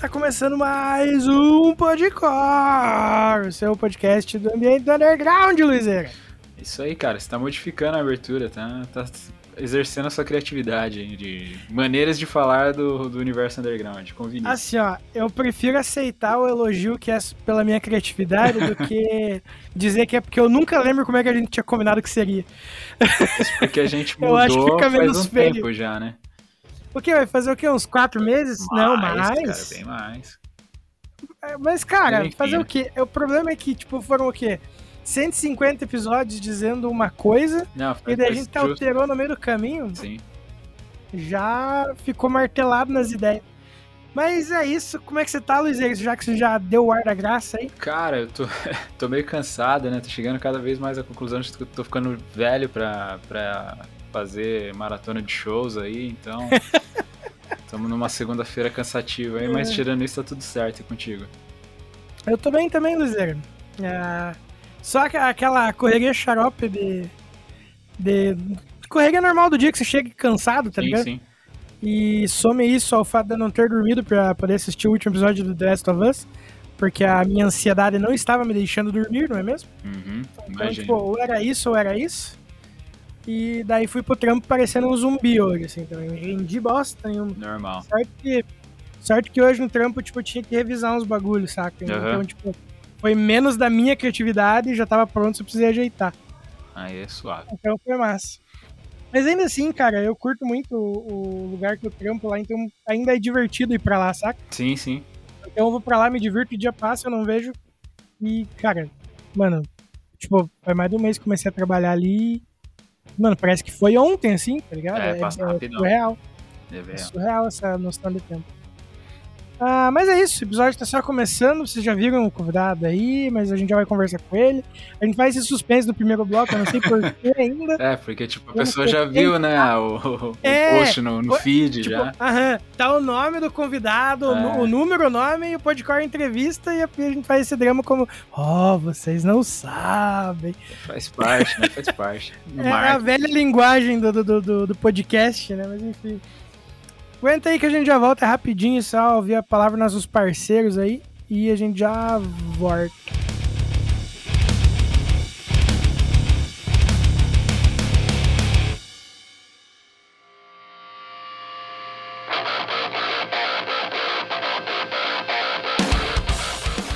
tá começando mais um Podcor, o seu podcast do ambiente do underground, Luizeira. Isso aí, cara, você tá modificando a abertura, tá, tá exercendo a sua criatividade de maneiras de falar do, do universo underground, Vinícius. Assim, ó, eu prefiro aceitar o elogio que é pela minha criatividade do que dizer que é porque eu nunca lembro como é que a gente tinha combinado que seria. Isso porque a gente mudou eu acho que fica menos faz um feio. tempo já, né? O que? Vai fazer o quê? Uns quatro meses? Não, mais. Cara, bem mais. É, Mas, cara, fazer o quê? O problema é que, tipo, foram o quê? 150 episódios dizendo uma coisa Não, e daí a gente tá justo. alterou no meio do caminho. Sim. já ficou martelado nas ideias. Mas é isso. Como é que você tá, Luiz? Já que você já deu o ar da graça aí? Cara, eu tô, tô meio cansado, né? Tô chegando cada vez mais à conclusão de que eu tô ficando velho pra, pra fazer maratona de shows aí, então. Estamos numa segunda-feira cansativa aí, mas É. tirando isso tá tudo certo contigo. Eu tô bem também, Luizeiro. É, só que aquela correria xarope de, de. Correria normal do dia que você chega cansado, tá sim, ligado? sim. E some isso ao fato de eu não ter dormido pra poder assistir o último episódio do The Last of Us. Porque a minha ansiedade não estava me deixando dormir, não é mesmo? Uhum, Então, imagina. tipo, ou era isso ou era isso. E daí fui pro trampo parecendo um zumbi hoje, assim, também. Rendi bosta nenhuma. Normal. Sorte que, sorte que hoje no trampo, tipo, eu tinha que revisar uns bagulhos, saca? Então, Aham. tipo, foi menos da minha criatividade, já tava pronto, só precisei ajeitar. Aí é suave. Então foi massa. Mas ainda assim, cara, eu curto muito o, o lugar que eu trampo lá, então ainda é divertido ir pra lá, saca? Sim, sim. Então eu vou pra lá, me divirto, o dia passa, eu não vejo. E, cara, mano, tipo, faz mais de um mês que comecei a trabalhar ali. Mano, parece que foi ontem, assim, tá ligado? É, rapidão. surreal. É É velho. surreal essa noção de tempo. Ah, mas é isso, o episódio tá só começando, vocês já viram o convidado aí, mas a gente já vai conversar com ele. A gente faz esse suspense no primeiro bloco, eu não sei porquê ainda. É, porque tipo, a pessoa já viu, né, o, o É, post no, no feed Tipo, já. aham, tá o nome do convidado, É. o número, o nome e o podcast entrevista, e a a gente faz esse drama como, oh, vocês não sabem. Faz parte, né? Faz parte. No É a marketing. velha linguagem do, do, do, do podcast, né? Mas enfim. Aguenta aí que a gente já volta rapidinho, só ouvir a palavra dos nossos parceiros aí. E a gente já volta.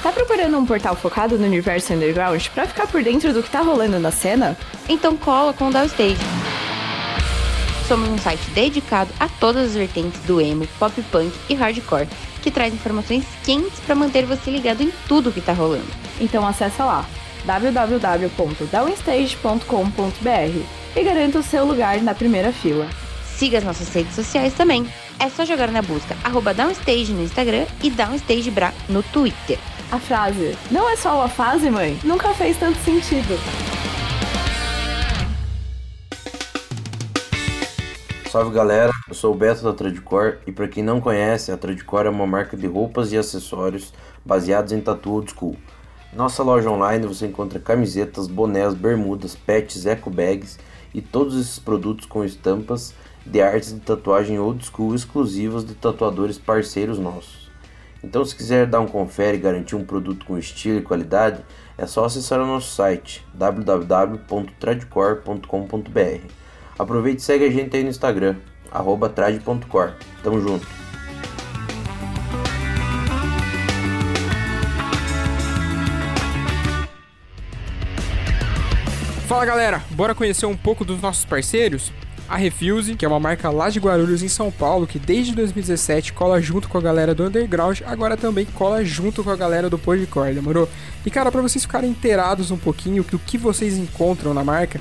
Tá procurando um portal focado no universo underground pra ficar por dentro do que tá rolando na cena? Então cola com o Downstage. Somos um site dedicado a todas as vertentes do emo, pop punk e hardcore, que traz informações quentes para manter você ligado em tudo que tá rolando. Então acessa lá www.downstage.com.br e garanta o seu lugar na primeira fila. Siga as nossas redes sociais também. É só jogar na busca arroba Downstage no Instagram e DownstageBra no Twitter. A frase "Não é só uma fase, mãe" nunca fez tanto sentido. Salve galera, eu sou o Beto da Tradicor e para quem não conhece, a Tradicor é uma marca de roupas e acessórios baseados em tatu old school. Nossa loja online você encontra camisetas, bonés, bermudas, pets, eco bags e todos esses produtos com estampas de artes de tatuagem old school exclusivas de tatuadores parceiros nossos. Então se quiser dar um confere e garantir um produto com estilo e qualidade, é só acessar o nosso site www.tradicor.com.br. Aproveite e segue a gente aí no Instagram, arroba. Tamo junto. Fala galera, bora conhecer um pouco dos nossos parceiros? A Refuse, que é uma marca lá de Guarulhos em São Paulo, que desde 2017 cola junto com a galera do Underground, agora também cola junto com a galera do Podcore, demorou? E cara, pra vocês ficarem inteirados um pouquinho do que vocês encontram na marca,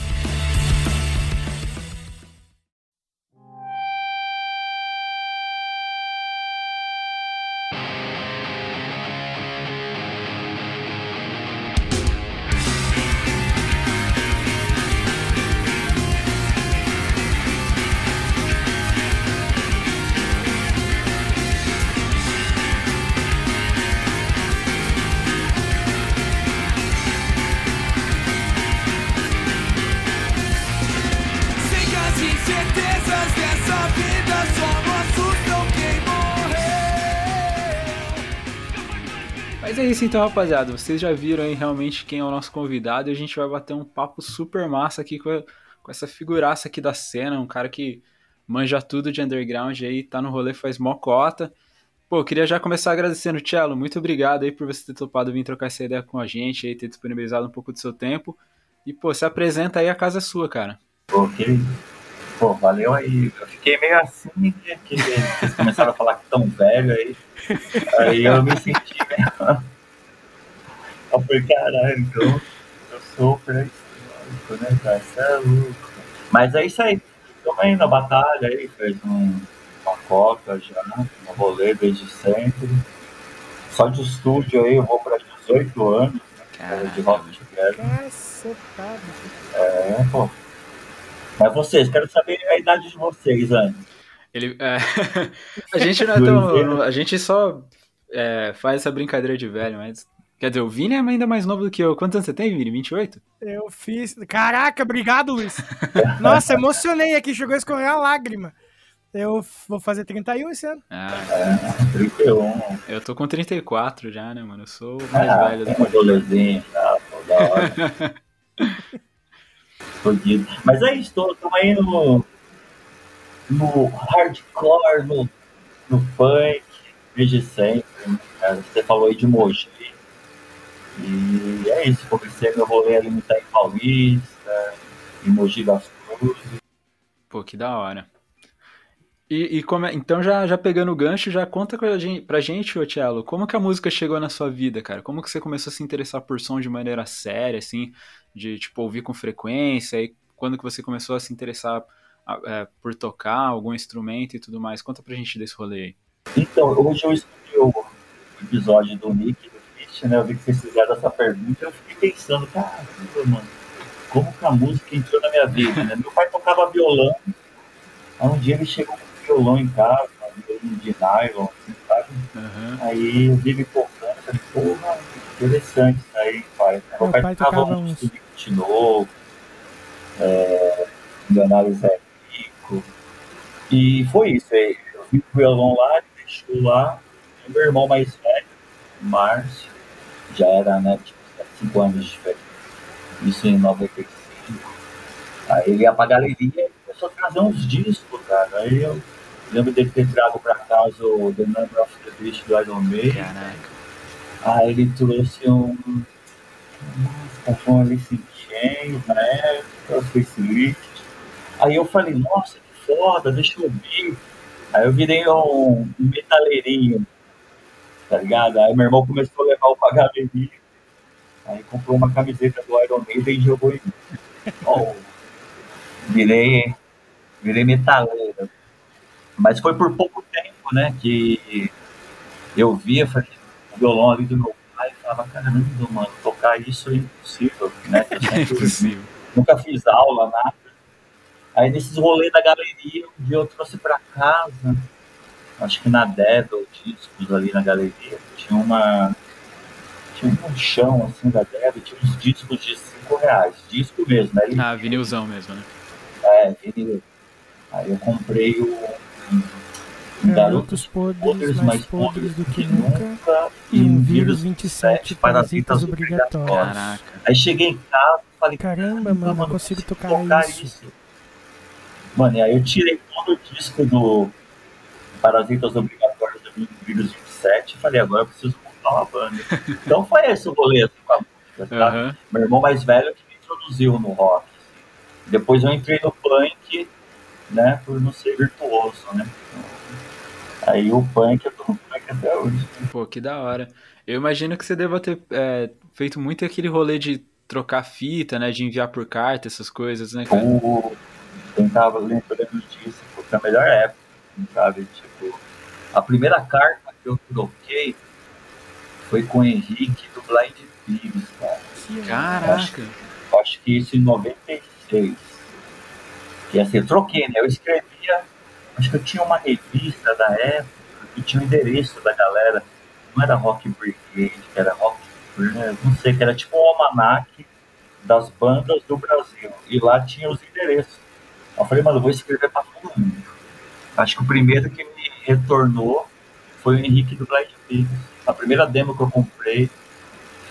Então, rapaziada. Vocês já viram aí realmente quem é o nosso convidado e a gente vai bater um papo super massa aqui com, a- com essa figuraça aqui da cena, um cara que manja tudo de underground aí, tá no rolê faz mó cota. Pô, queria já começar agradecendo, Cello. Muito obrigado aí por você ter topado vir trocar essa ideia com a gente aí, ter disponibilizado um pouco do seu tempo. E, pô, se apresenta aí, a casa é sua, cara. Ok. Pô, valeu aí. Eu fiquei meio assim que, que vocês começaram a falar que tão velho aí. Aí eu me senti meio. Eu falei, caralho, então eu sou pré-histórico, né, cara? Você é louco. Mas é isso aí. Estamos aí na batalha aí, fez um, uma coca já, um rolê desde sempre. Só de estúdio aí, eu vou para 18 anos, né, de rock together. Cacetado. É, pô. Mas vocês, quero saber a idade de vocês antes. Ele, é, a gente não é tão. A gente só é, faz essa brincadeira de velho, mas. Quer dizer, o Vini é ainda mais novo do que eu. Quantos anos você tem, Vini? 28? Eu fiz. Caraca, obrigado, Luiz. Nossa, emocionei aqui, chegou a escorrer a lágrima. Eu vou fazer 31 esse ano. Ah, 31. eu tô com 34 já, né, mano? Eu sou o mais Ah, velho do um rolezinho, tá? Pô, da hora. Fodido. Mas é isso, estamos aí no, no hardcore, no, no punk, desde sempre. né, cara? Você falou aí de Mogi. E é isso, comecei meu rolê ali no Itaim Paulista, em Mogi das Cruzes. Pô, que da hora. E, e como é- então, já, já pegando o gancho, já conta pra gente, pra gente, ô Tielo, como que a música chegou na sua vida, cara? Como que você começou a se interessar por som de maneira séria, assim, de, tipo, ouvir com frequência? E quando que você começou a se interessar é, por tocar algum instrumento e tudo mais? Conta pra gente desse rolê aí. Então, hoje eu escutei o episódio do Nick do Christian, né? Eu vi que vocês fizeram essa pergunta eu fiquei pensando, caramba, mano, como que a música entrou na minha vida, né? Meu pai tocava violão, aí um dia ele chegou com um violão em casa, um violão de nylon, assim, sabe? Aham. Aí eu vi me tocando, falei, porra, interessante isso aí, pai. Meu, Meu pai, pai tocava tocava um uns. Subit novo, é, Milionário Zé Rico, e foi isso aí. Eu vi o violão lá, ele deixou lá, meu irmão mais velho, Márcio, já era, né, tipo, 5 anos de diferença, isso em 95. Aí ele ia pra galeria e começou a trazer uns discos, cara. Aí eu lembro dele ter trago pra casa o The Number of the Beast do Iron Maiden. Caraca. Aí ele trouxe um. Nossa, foi um Alice in Chains na época, o Facelift. Aí eu falei, nossa, que foda, deixa eu ouvir. Aí eu virei um, um metaleirinho, tá ligado? Aí meu irmão começou a levar o pra galeria. Aí comprou uma camiseta do Iron Maiden e jogou em mim. Ó, virei, virei metaleiro. Mas foi por pouco tempo, né, que eu via, falei, o violão ali do meu pai e falava, caramba, mano, tocar isso é impossível, né? É impossível. nunca fiz aula, nada. Aí nesses rolês da galeria, um dia eu trouxe pra casa, acho que na Devil Discos ali na galeria, tinha uma. Tinha um chão assim da Devil, tinha uns discos de 5 reais, disco mesmo, né? Ah, vinilzão mesmo, né? É, vinil. Aí eu comprei o. um Garotos podres, mais podres do que nunca. E um vírus 27 parasitas obrigatórios. Caraca. Aí cheguei em casa, falei, Caramba, mano, não consigo tocar isso. Mano, e aí eu tirei todo o disco do Parasitas Obrigatórios do Vírus 27 e falei, agora eu preciso montar uma banda. então foi esse o rolê assim, com a música, tá? Aham. Meu irmão mais velho que me introduziu no rock. Depois eu entrei no punk, né, por não ser virtuoso, né? Aí o punk, eu tô no punk até hoje. Pô, que da hora. Eu imagino que você deva ter é, feito muito aquele rolê de trocar fita, né? De enviar por carta, essas coisas, né, cara? O... Quem tava lembrando disso, foi a melhor época, sabe? Tipo, a primeira carta que eu troquei foi com o Henrique do Blind Peas, cara. Caraca. Eu acho que isso em 96. E assim, eu troquei, né? Eu escrevia, acho que eu tinha uma revista da época que tinha o endereço da galera. Não era Rock Brigade, era Rock, não sei, que era tipo um almanac das bandas do Brasil. E lá tinha os endereços. Eu falei, mano, eu vou escrever pra todo mundo. Acho que o primeiro que me retornou foi o Henrique do Blind Peas. A primeira demo que eu comprei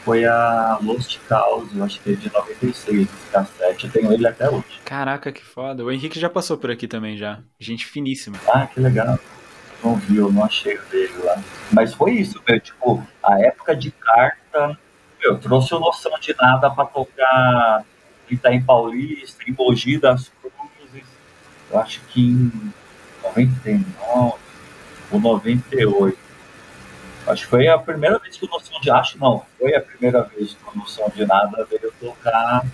foi a Lost Cause, eu acho que é de 96, esse cassete. Eu tenho ele até hoje. Caraca, que foda. O Henrique já passou por aqui também, já. Gente finíssima. Ah, que legal. Não vi, eu não achei o dele lá. Mas foi isso, meu. Tipo, a época de carta, eu trouxe o noção de nada pra tocar em Itaim Paulista, em Mogi das Cruzes. Eu acho que em 99 ou 98. Acho que foi a primeira vez que o Noção de Acho, não, foi a primeira vez que o Noção de Nada veio tocar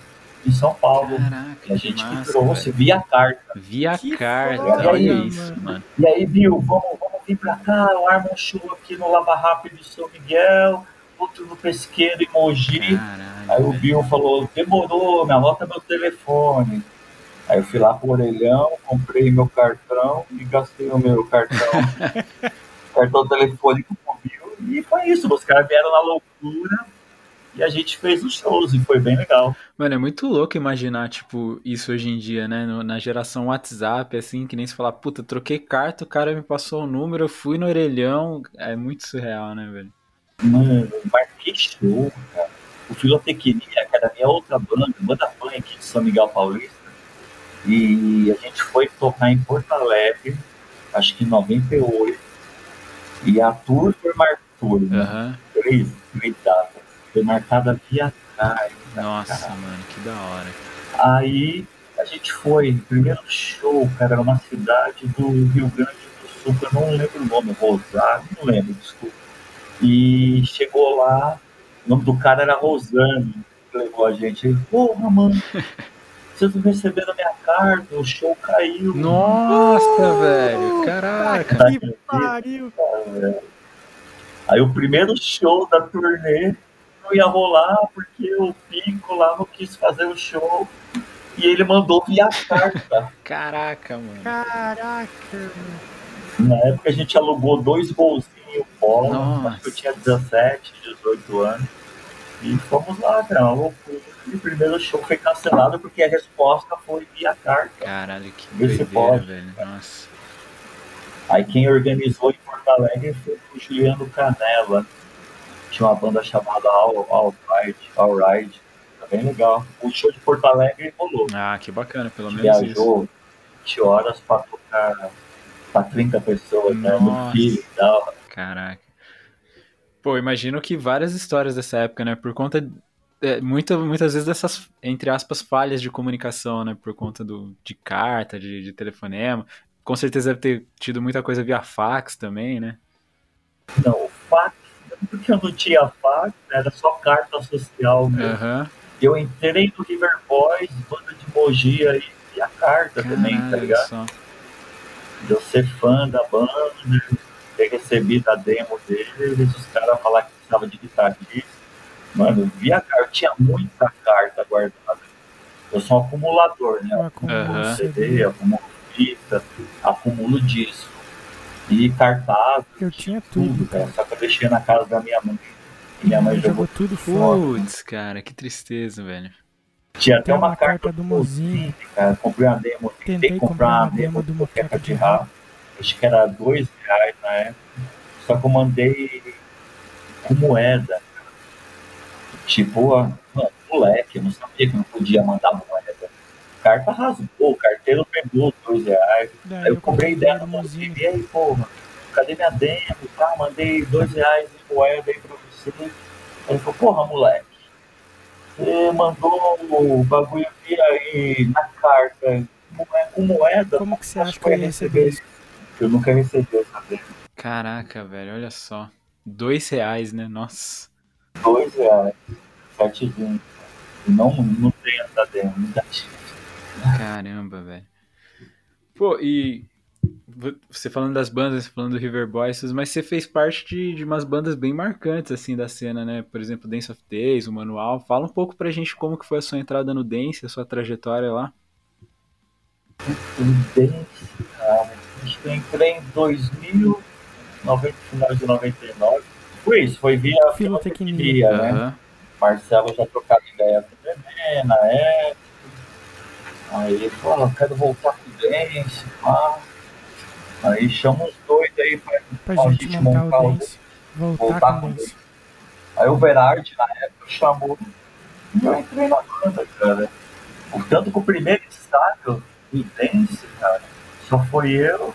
em São Paulo. Caraca, E a gente que massa, trouxe velho. via carta. Via Que carta, olha mano. isso, mano. E aí, Bill, vamos, vamos vir pra cá, eu armo um show aqui no Lava Rápido de São Miguel, outro no Pesqueiro em Mogi. Caralho. Aí o velho. Bill falou, demorou, me anota meu telefone. Aí eu fui lá pro orelhão, comprei meu cartão e gastei o meu cartão, cartão telefônico com o Bill. E foi isso, os caras vieram na loucura e a gente fez os shows e foi bem legal. Mano, é muito louco imaginar, tipo, isso hoje em dia, né? No- na geração WhatsApp, assim, que nem se falar, puta, troquei carta, o cara me passou o número, eu fui no orelhão. É muito surreal, né, velho? Mano, marquei show, cara. O Filotecnia, que era a minha outra banda, banda punk de São Miguel Paulista. E a gente foi tocar em Porto Alegre, acho que em 98. E a tour foi marcada, né? Aham. três, três datas. Foi marcada via carta. Nossa, cara. mano, que da hora. Aí a gente foi, primeiro show, cara, era uma cidade do Rio Grande do Sul, eu não lembro o nome, Rosário, não lembro, desculpa. E chegou lá, o nome do cara era Rosane, que levou a gente. Ele, porra, mano, vocês não receberam a minha carta, o show caiu. Nossa, velho, caraca. Que pariu. Aí o primeiro show da turnê não ia rolar porque o Pico lá não quis fazer o show e ele mandou via carta. Caraca, mano. Caraca. Na época a gente alugou dois golzinhos bola, acho que eu tinha 17, 18 anos. E fomos lá, cara, uma loucura. E o primeiro show foi cancelado porque a resposta foi via carta. Caralho, que doideira, pode. velho. Nossa. Aí quem organizou em Porto Alegre foi o Juliano Canela. Tinha uma banda chamada All, All Right, All Right. Tá bem legal. O show de Porto Alegre rolou. Ah, que bacana, pelo menos isso. Viajou 20 horas pra tocar pra 30 pessoas, né? No filho e tal. Caraca. Pô, imagino que várias histórias dessa época, né? Por conta. É, muita, muitas vezes dessas, entre aspas, falhas de comunicação, né? Por conta do, de carta, de, de telefonema. Com certeza deve ter tido muita coisa via fax também, né? Não, fax, porque eu não tinha fax, era só carta social mesmo. Aham. Eu entrei no River Boys, banda de Mogi aí, e a carta também, tá Caralho, ligado? só. De eu ser fã da banda, ter recebido a demo deles, os caras falaram que precisava de guitarrista. Mano, via carta, eu tinha muita carta guardada. Eu sou um acumulador, né? Um acúmulo Aham. de CD, acumulo fita, acumulo disco. E cartaz, Eu tinha tudo, tudo, cara. Só que eu deixei na casa da minha mãe. E minha mãe jogou. Jogou tudo fora. Putz, cara, que tristeza, velho. Tinha até uma, uma carta carta do Mozinho. cara. Comprei uma demo, tentei Tentei comprar uma demo do Moqueca de Rabo. Acho que era dois reais na época. Só que eu mandei com moeda. Tipo, mano, moleque, eu não sabia que não podia mandar moeda. Carta rasgou, o carteiro pegou dois reais. Daí Aí eu cobrei ideia no limusine. mozinho, e aí, porra, cadê minha demo? Tá, mandei dois reais de moeda aí pra você. Aí ele falou, porra, moleque, você mandou o bagulho vir aí na carta com moeda. Como que você acha que eu ia receber isso? Eu nunca recebi essa demo. Caraca, velho, olha só. Dois reais, né? Nossa. Dois reais, sete vinte. Não, não tem essa demo. Caramba, velho. Pô, e vo- você falando das bandas, falando do River Boys, mas você fez parte de, de umas bandas bem marcantes, assim, da cena, né? Por exemplo, Dance of Days, o Manual. Fala um pouco pra gente como que foi a sua entrada no Dance, a sua trajetória lá. Dance, cara. Eu entrei em 2000, 90, final de 99. Foi isso, foi via Filotecnia. né? Aham. Marcelo já trocava ideia com na época. Aí ele falou, ah, quero voltar com o Dance, pá. Aí chama os dois aí pra, Pra pra gente montar o dance. Voltar voltar com o o dance. Aí o Berardi, na época, chamou e eu entrei na banda, cara. Portanto, que o primeiro estágio do Dance, cara, só foi eu,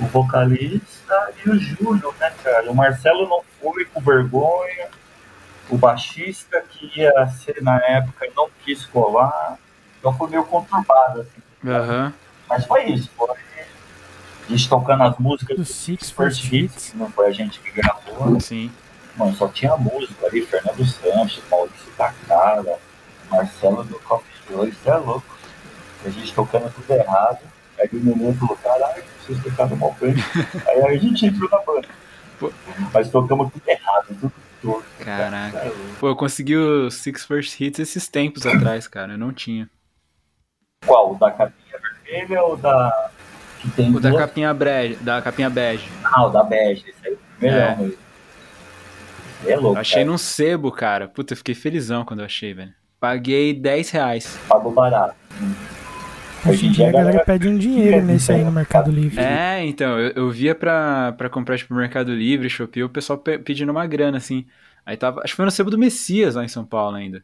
o vocalista e o Júlio, né, cara? O Marcelo não foi com vergonha, o baixista que ia ser na época não quis colar, então foi meio conturbado, assim. Aham. Mas foi isso, foi a gente tocando as músicas Do dos Six First Hits, Hits. não foi a gente que gravou. Sim. Mano, só tinha música ali, Fernando Santos, Maurício Takara, Marcelo do Coffee Show, isso é louco. A gente tocando tudo errado. Aí o menino falou, caralho, vocês tocaram mal bem. Aí a gente entrou na banda. Pô. Mas tocamos tudo errado, tudo torto. Caraca. É louco. Pô, eu consegui o Six First Hits esses tempos atrás, cara. Eu não tinha. Qual? O da capinha vermelha ou da. Que tem O da duas- capinha bege, da capinha bege. Ah, o da bege, esse aí é o primeirão É. mesmo. É louco. Achei cara. num sebo, cara. Puta, eu fiquei felizão quando eu achei, velho. Paguei 10 reais. Pagou barato. Hoje em dia a galera pede um dinheiro nesse aí no Mercado Livre. É, então, eu, eu via pra, pra comprar, tipo, no Mercado Livre, Shopee, o pessoal pe- pedindo uma grana, assim. Aí tava, acho que foi no sebo do Messias, lá em São Paulo ainda.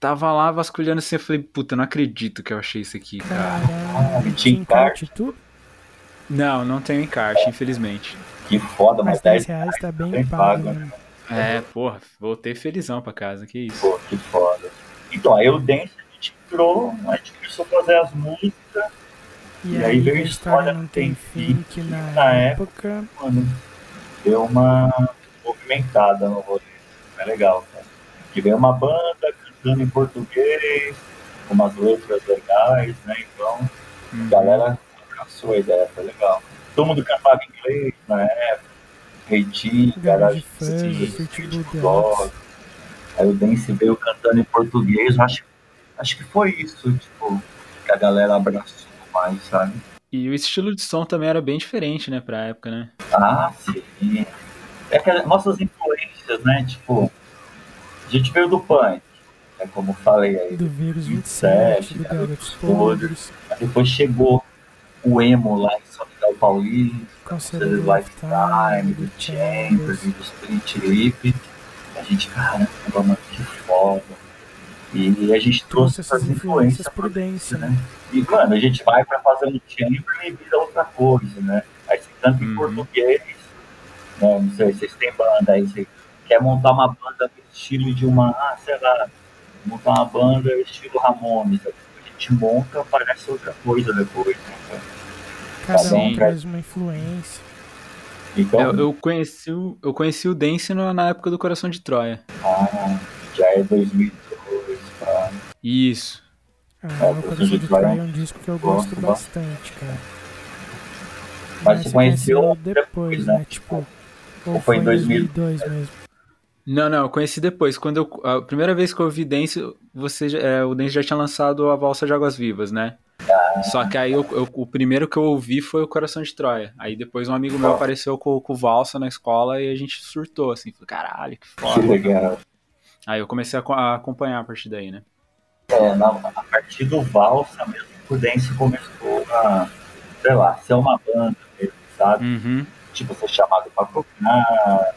Tava lá vasculhando assim, eu falei, puta, não acredito que eu achei isso aqui, cara. Caralho, tinha encarte? tudo, Não, não tenho encarte, infelizmente. Que foda, mas mas 10 10 reais tá bem bem pago, pago, né? É, porra, voltei felizão pra casa, que isso. Pô, que foda. Então, aí o Dance gente entrou, a gente começou a fazer as músicas, E, E aí, veio a história não tem fim, que na, na época... mano, deu uma movimentada no rolê. É legal, cara. Que veio uma banda cantando em português, com umas letras legais, né? Então, Uhum. a galera abraçou a ideia, foi legal. Todo mundo cantava inglês na época, Reitinho, Garage Funk. Aí o Dance veio cantando em português, eu acho, acho que foi isso, tipo, que a galera abraçou mais, sabe? E o estilo de som também era bem diferente, né, pra época, né? Ah, sim. É que as nossas influências, né? Tipo, a gente veio do punk, é como eu falei aí. Do Vírus 27, 27, do né, Garotos Podres, depois chegou o emo lá em São Miguel Paulista, Conselho do Lifetime, do Chambers, do Spirit Lip. A gente, caramba, mano, que foda. E a gente trouxe essas essas influências influências pro dance, né? né? E, mano, a gente vai pra fazer um chamber e vira outra coisa, né? Aí você canta em Uhum. português, né? Não sei, vocês têm banda, aí você quer montar uma banda no estilo de uma, ah, sei lá, montar uma banda estilo Ramones. A gente monta, parece outra coisa depois, né? Cada Sim. um traz uma influência. Então, Eu, eu conheci o, eu conheci o Dance no- na época do Coração de Troia. ah, já é 2002, tá? Isso. Ah, É, o Coração Coração de Troia é um disco que eu gosto bastante, cara. Mas você conheceu depois, né? né? Tipo, ou Ou foi foi em em 2000? 2002 mesmo. Não, não, eu conheci depois. Quando eu, a primeira vez que eu ouvi Dance, você, é, o Dance já tinha lançado a Valsa de Águas Vivas, né? Só que aí eu- eu- o primeiro que eu ouvi foi o Coração de Troia. Aí depois um amigo meu apareceu com, com o Valsa na escola e a gente surtou, assim. Falei, caralho, que Que foda. legal. Aí eu comecei a, a acompanhar a partir daí, né? É, na, a partir do Valsa mesmo, o Dance começou a, sei lá, ser uma banda mesmo, sabe? Uhum. Tipo, ser chamado pra tocar,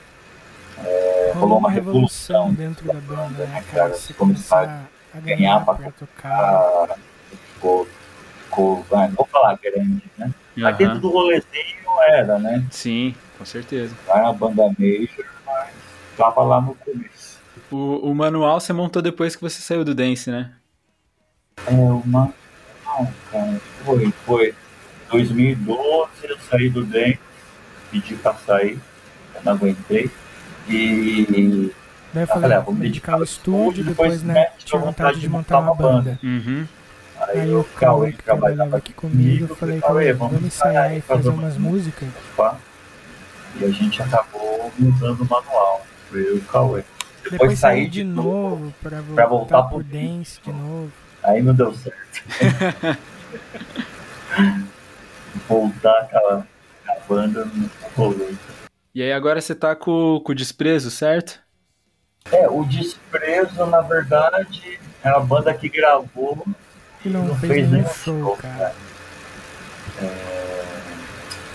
É, rolou uma revolução dentro da banda, né, né, cara? cara? Você Começar a ganhar pra pra tocar. Ah, ficou, ficou, vai, vou falar grande, né? Mas Aham. dentro do rolezinho era, né? Sim, com certeza. Era a banda major, mas tava lá no começo. O, o manual você montou depois que você saiu do Dance, né? É uma. Não, cara, foi, foi. 2012 eu saí do DEM, pedi pra sair, eu não aguentei. E Daí eu falei, falei, ah, ah, vou me dedicar ao estúdio, depois, depois, né, né, tinha vontade de montar uma banda. Uhum. aí, Aí o Cauê, que trabalhava aqui comigo, eu falei, Cauê, vamos ensaiar e fazer umas músicas. E a gente acabou mudando o manual. Foi eu e o Cauê. Depois, Depois saí saí de novo pra voltar, pra voltar pro pro dance de novo. Aí não deu certo. Voltar aquela a banda não rolou. E aí agora você tá com, com o desprezo, certo? É, o Desprezo, na verdade, é a banda que gravou E não, não fez, fez show, show, cara.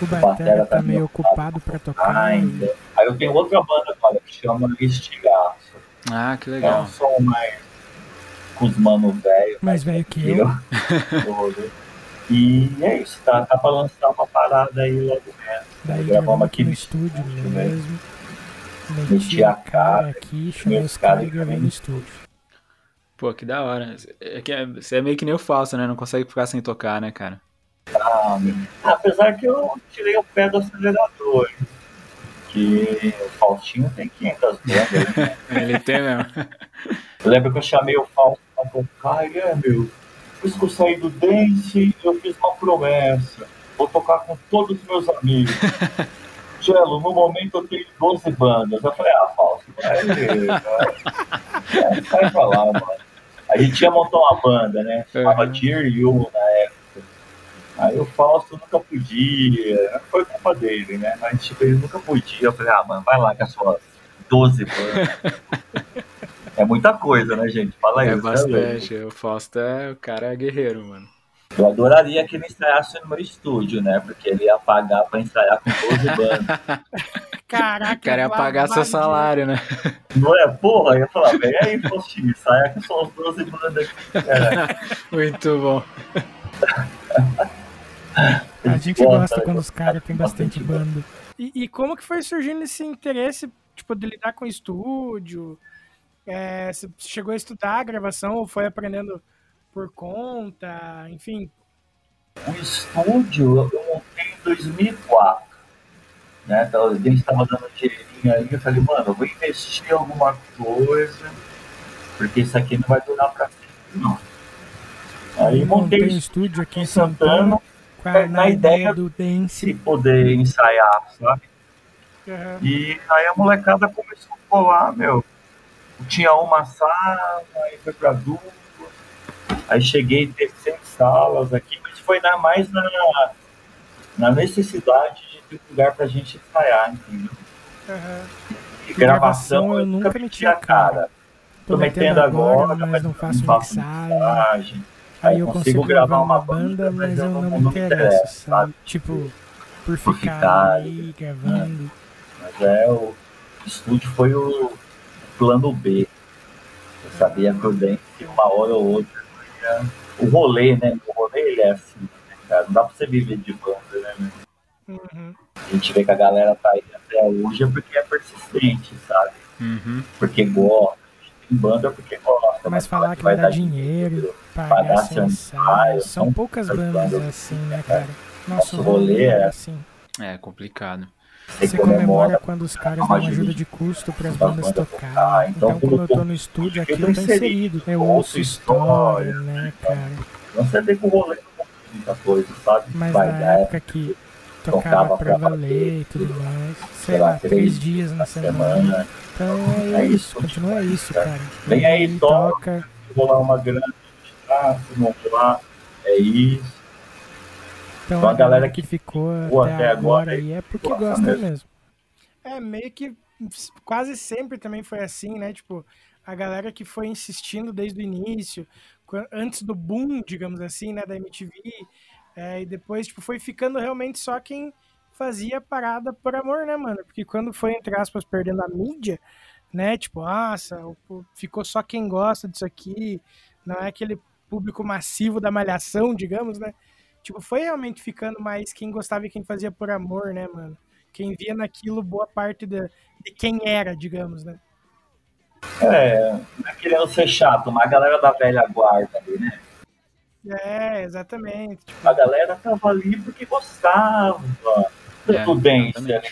O Batera tá tá meio ocupado pra tocar. ainda. Aí eu tenho outra banda agora que chama Estigaço. Ah, que É legal. um som mais com os mano velho. Mais velho que eu. Todo. E é isso, tá? Tá pra lançar uma parada aí logo menos. Daí Aí gravamos aqui no estúdio estúdio mesmo. Meti Meti a cara aqui, chamei os caras e gravei no estúdio. Pô, que da hora. É que é- você é meio que nem o falso, né? Não consegue ficar sem tocar, né, cara? Ah, meu. Apesar que eu tirei o pé do acelerador. Que o Faustinho tem 500 bandas, né? Ele tem mesmo. Eu lembro que eu chamei o Fausto pra tocar é, meu. Depois que eu saí do Dance, eu fiz uma promessa. Vou tocar com todos os meus amigos. Gelo, no momento eu tenho 12 bandas. Eu falei, ah, Fausto, vai, vai, vai pra lá, mano. A gente ia montar uma banda, né? Chamava Uhum. Dear You na época. Aí o Fausto nunca podia. Foi culpa dele, né? Mas tipo, ele nunca podia. Eu falei, ah, mano, vai lá com as suas 12 bandas. É muita coisa, né, gente? Fala É isso. né, bastante. O Fausto é. O cara é guerreiro, mano. Eu adoraria que ele ensaiasse no meu estúdio, né? Porque ele ia pagar pra ensaiar com 12 bandas. Caraca, O cara ia pagar seu salário, né? Não é? Porra, eu ia falar, vem aí, Faustinho, ensaia com suas 12 bandas aqui. cara. Muito bom. A gente Gosta, gosta quando os caras têm bastante banda. banda. E, e como que foi surgindo esse interesse, tipo, de lidar com estúdio? É, você chegou a estudar a gravação ou foi aprendendo por conta? Enfim, O estúdio eu montei em 2004. Né? Então, a gente estava dando um dinheirinho aí. Eu falei, mano, eu vou investir em alguma coisa, porque isso aqui não vai durar pra sempre, não. Aí eu montei montei um estúdio aqui em Santana a, na na ideia do se dance. poder ensaiar, sabe? Aham. E aí a molecada começou a colar, meu. Tinha uma sala, aí foi pra duas. Aí cheguei a ter seis salas aqui, mas foi na, mais na, na necessidade de ter um lugar pra gente ensaiar, entendeu? aham. E gravação gravação eu nunca meti a cara. Tô metendo agora, mas não faço faço mixagem. mixagem. Aí eu consigo gravar uma banda, mas eu não me interesso, sabe? Tipo, por Por ficar ficar aí gravando. Mas é, o estúdio foi o plano B. Eu sabia que o Dente, uma hora ou outra, ia... o rolê, né? O rolê ele é assim, né, cara? Não dá pra você viver de banda, né? meu? Uhum. A gente vê que a galera tá aí até hoje é porque é persistente, sabe? Uhum. Porque gosta. Tem banda porque gosta. Mas falar fala que vai dar dinheiro, pagar seu ensaio. São poucas bandas bandas. assim, né, cara? Nosso Nosso rolê rolê é é assim. É complicado. Você comemora quando os caras dão ajuda de custo para as bandas banda tocar. Então, Então, quando eu tô no estúdio aqui, eu tô inserido. Eu ouço história, história, né, cara? Você vê que o rolê não tem muita coisa, sabe? Mas Vai na época que tocava pra valer e tudo mais, sei sei lá, lá, três dias na na semana. Então é É isso, continua isso, cara. cara. Vem aí, toca. toca. rolar uma grana, ah, se montar, é isso. Então Então, a galera que ficou até, até agora agora aí é porque gosta mesmo. mesmo. É, meio que quase sempre também foi assim, né? Tipo, a galera que foi insistindo desde o início, antes do boom, digamos assim, né, da MTV, é, e depois, tipo, foi ficando realmente só quem fazia parada por amor, né, mano? Porque quando foi, entre aspas, perdendo a mídia, né? Tipo, nossa, ficou só quem gosta disso aqui, não é aquele público massivo da malhação, digamos, né? Tipo, foi realmente ficando mais quem gostava e quem fazia por amor, né, mano? Quem via naquilo boa parte da- de quem era, digamos, né? É, não é querendo ser chato, mas a galera da velha guarda ali, né? É, exatamente. Tipo, A galera tava ali porque gostava. É, Tanto o Dance,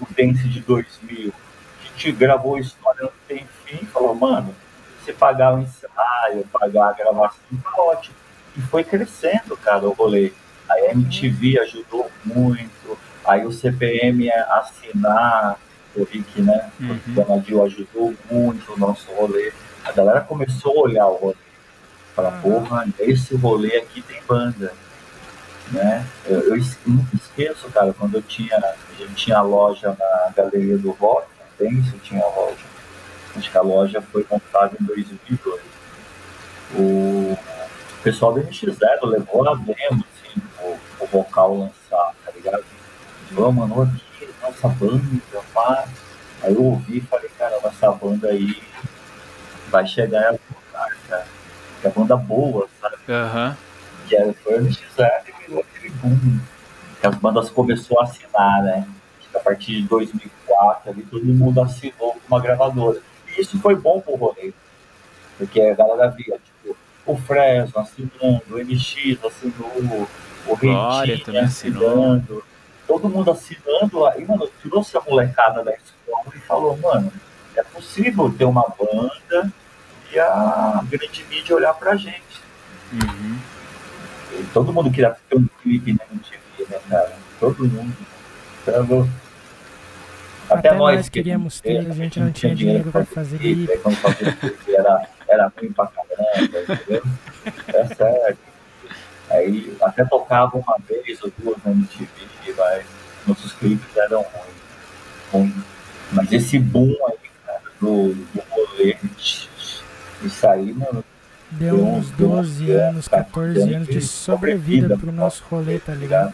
o Dance de 2000, que te gravou a história não tem fim, falou, mano, se pagar o ensaio, pagar a gravação, tá ótimo. E foi crescendo, cara, o rolê. A MTV ajudou muito, aí o CPM a assinar, o Rick, né? Uhum. O Donadil ajudou muito o nosso rolê. A galera começou a olhar o rolê. Falar, porra, esse rolê aqui tem banda. Né? Eu, eu nunca esqueço, cara, quando eu tinha, a gente tinha loja na Galeria do Rock, também, eu tinha loja. Acho que a loja foi montada em 2002. O pessoal do NX0 levou a demo, assim, o, o vocal lançar, tá ligado? Falou, mano, aqui, nossa banda, pá. Aí eu ouvi e falei, cara, essa banda aí vai chegar em algum lugar, cara. Que é banda boa, sabe? Aham. que era foi o NX0 e virou aquele boom. Que as bandas começou a assinar, né? Acho que a partir de 2004 ali todo mundo assinou com uma gravadora. E isso foi bom pro rolê. Porque a galera via, o Fresno assinando, o NX assinou, o também assinou. assinando. Todo mundo assinando. Aí, mano, trouxe a molecada da escola e falou, mano, é possível ter uma banda e a grande mídia olhar pra gente. Uhum. Todo mundo queria ter um clipe na MTV, né, cara? Todo mundo. Então, Até, nós nós que queríamos ter, a gente não tinha dinheiro pra fazer aí quando fazia clipe era, era ruim pra caramba, entendeu? É sério. Aí até tocava uma vez ou duas na MTV, mas nossos clipes eram ruins. ruins. Mas esse boom aí, cara, do, do rolê, isso aí, mano, Deu uns 12 anos, 14 anos de sobrevida pro nosso rolê, tá ligado?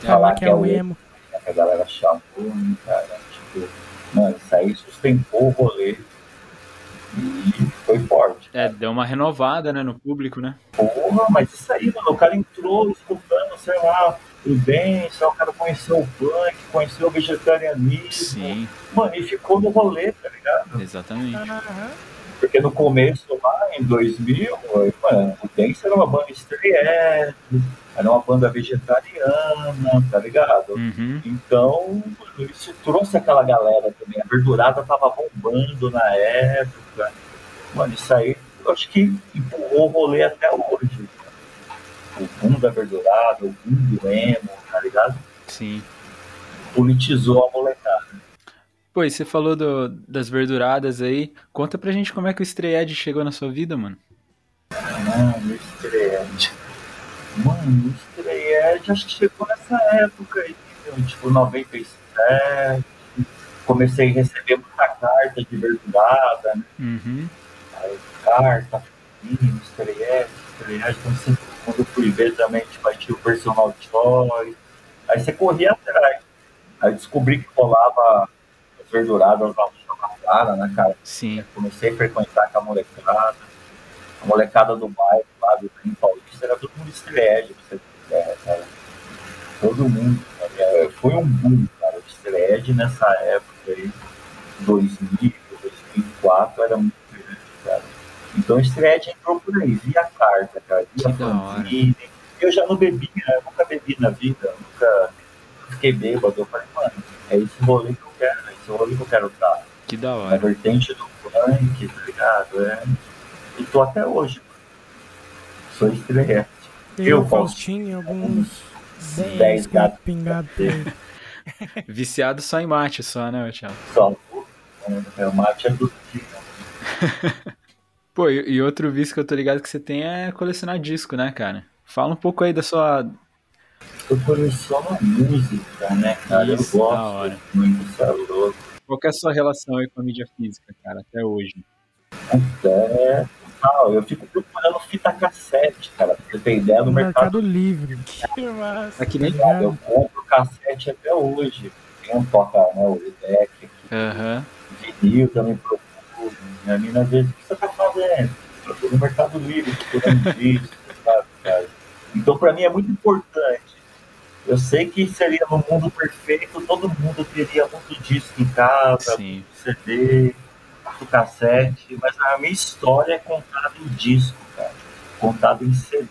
Falar que é o emo. Que a galera chamou, né, cara? Tipo, mano, isso aí sustentou o rolê e foi forte. É, deu uma renovada, né, no público, né? Porra, mas isso aí, mano, o cara entrou escutando, sei lá, o dance, o cara conheceu o punk, conheceu o vegetarianismo, Sim, mano, e ficou no rolê, tá ligado? exatamente. Porque no começo, lá em 2000, mano, o Dance era uma banda estreante, era uma banda vegetariana, tá ligado? Uhum. Então, isso trouxe aquela galera também. A verdurada tava bombando na época. Mano, isso aí eu acho que empurrou o rolê até hoje. O boom da verdurada, o boom do emo, tá ligado? Sim. Politizou a molecada. Pô, e você falou do- das verduradas aí. Conta pra gente como é que o Stray chegou na sua vida, mano. Mano, o Stray Mano, o Stray acho que chegou nessa época aí, entendeu? tipo 97. Comecei a receber muita carta de verdurada, né? Uhum. Aí, carta, filhinho, Stray Stray quando, você- quando eu fui ver também, tipo, aí tinha o personal choice. Aí você corria atrás. Aí descobri que rolava as verduradas lá no Chocatara, né, cara? Sim. comecei a frequentar com a molecada. A molecada do bairro lá do Trem Paulista era todo mundo estreed, você cara. Todo mundo. cara. Foi um boom, cara. O estreed nessa época aí, 2000, 2004, era muito grande, cara. Então o estreed entrou por aí, via carta, cara, via fanzine. Eu já não bebia, eu nunca bebi na vida, nunca fiquei bêbado. Eu falei, mano, é esse rolê que eu quero, é esse rolê que eu quero estar Que da a hora. vertente do punk, tá ligado? É. E tô até hoje. Sou estreante. Tem Eu, o Faustinho alguns 10 Dez gatos. aí. Viciado só em mate, só, né, Thiago? Só meu mate é do. Pô, e, e outro vício que eu tô ligado que você tem é colecionar disco, né, cara? Fala um pouco aí da sua. Eu coleciono música, né, cara? Isso, eu gosto hora. muito, isso é louco. Qual que é a sua relação aí com a mídia física, cara, até hoje? Até Eu fico procurando fita cassete, cara, pra você ter ideia No no mercado. Mercado Livre. Que massa. Aqui nem. Eu compro cassete até hoje. Tem um toca, né, o Redec aqui. Aham. vinil também procuro. Minha mina às vezes, o que você tá fazendo? Eu tô no Mercado Livre, procurando disco, sabe, cara? Então, pra mim é muito importante. Eu sei que seria no mundo perfeito, todo mundo teria muito disco em casa, Sim. CD, muito cassete, mas a minha história é contada em disco, cara. Contada em CD,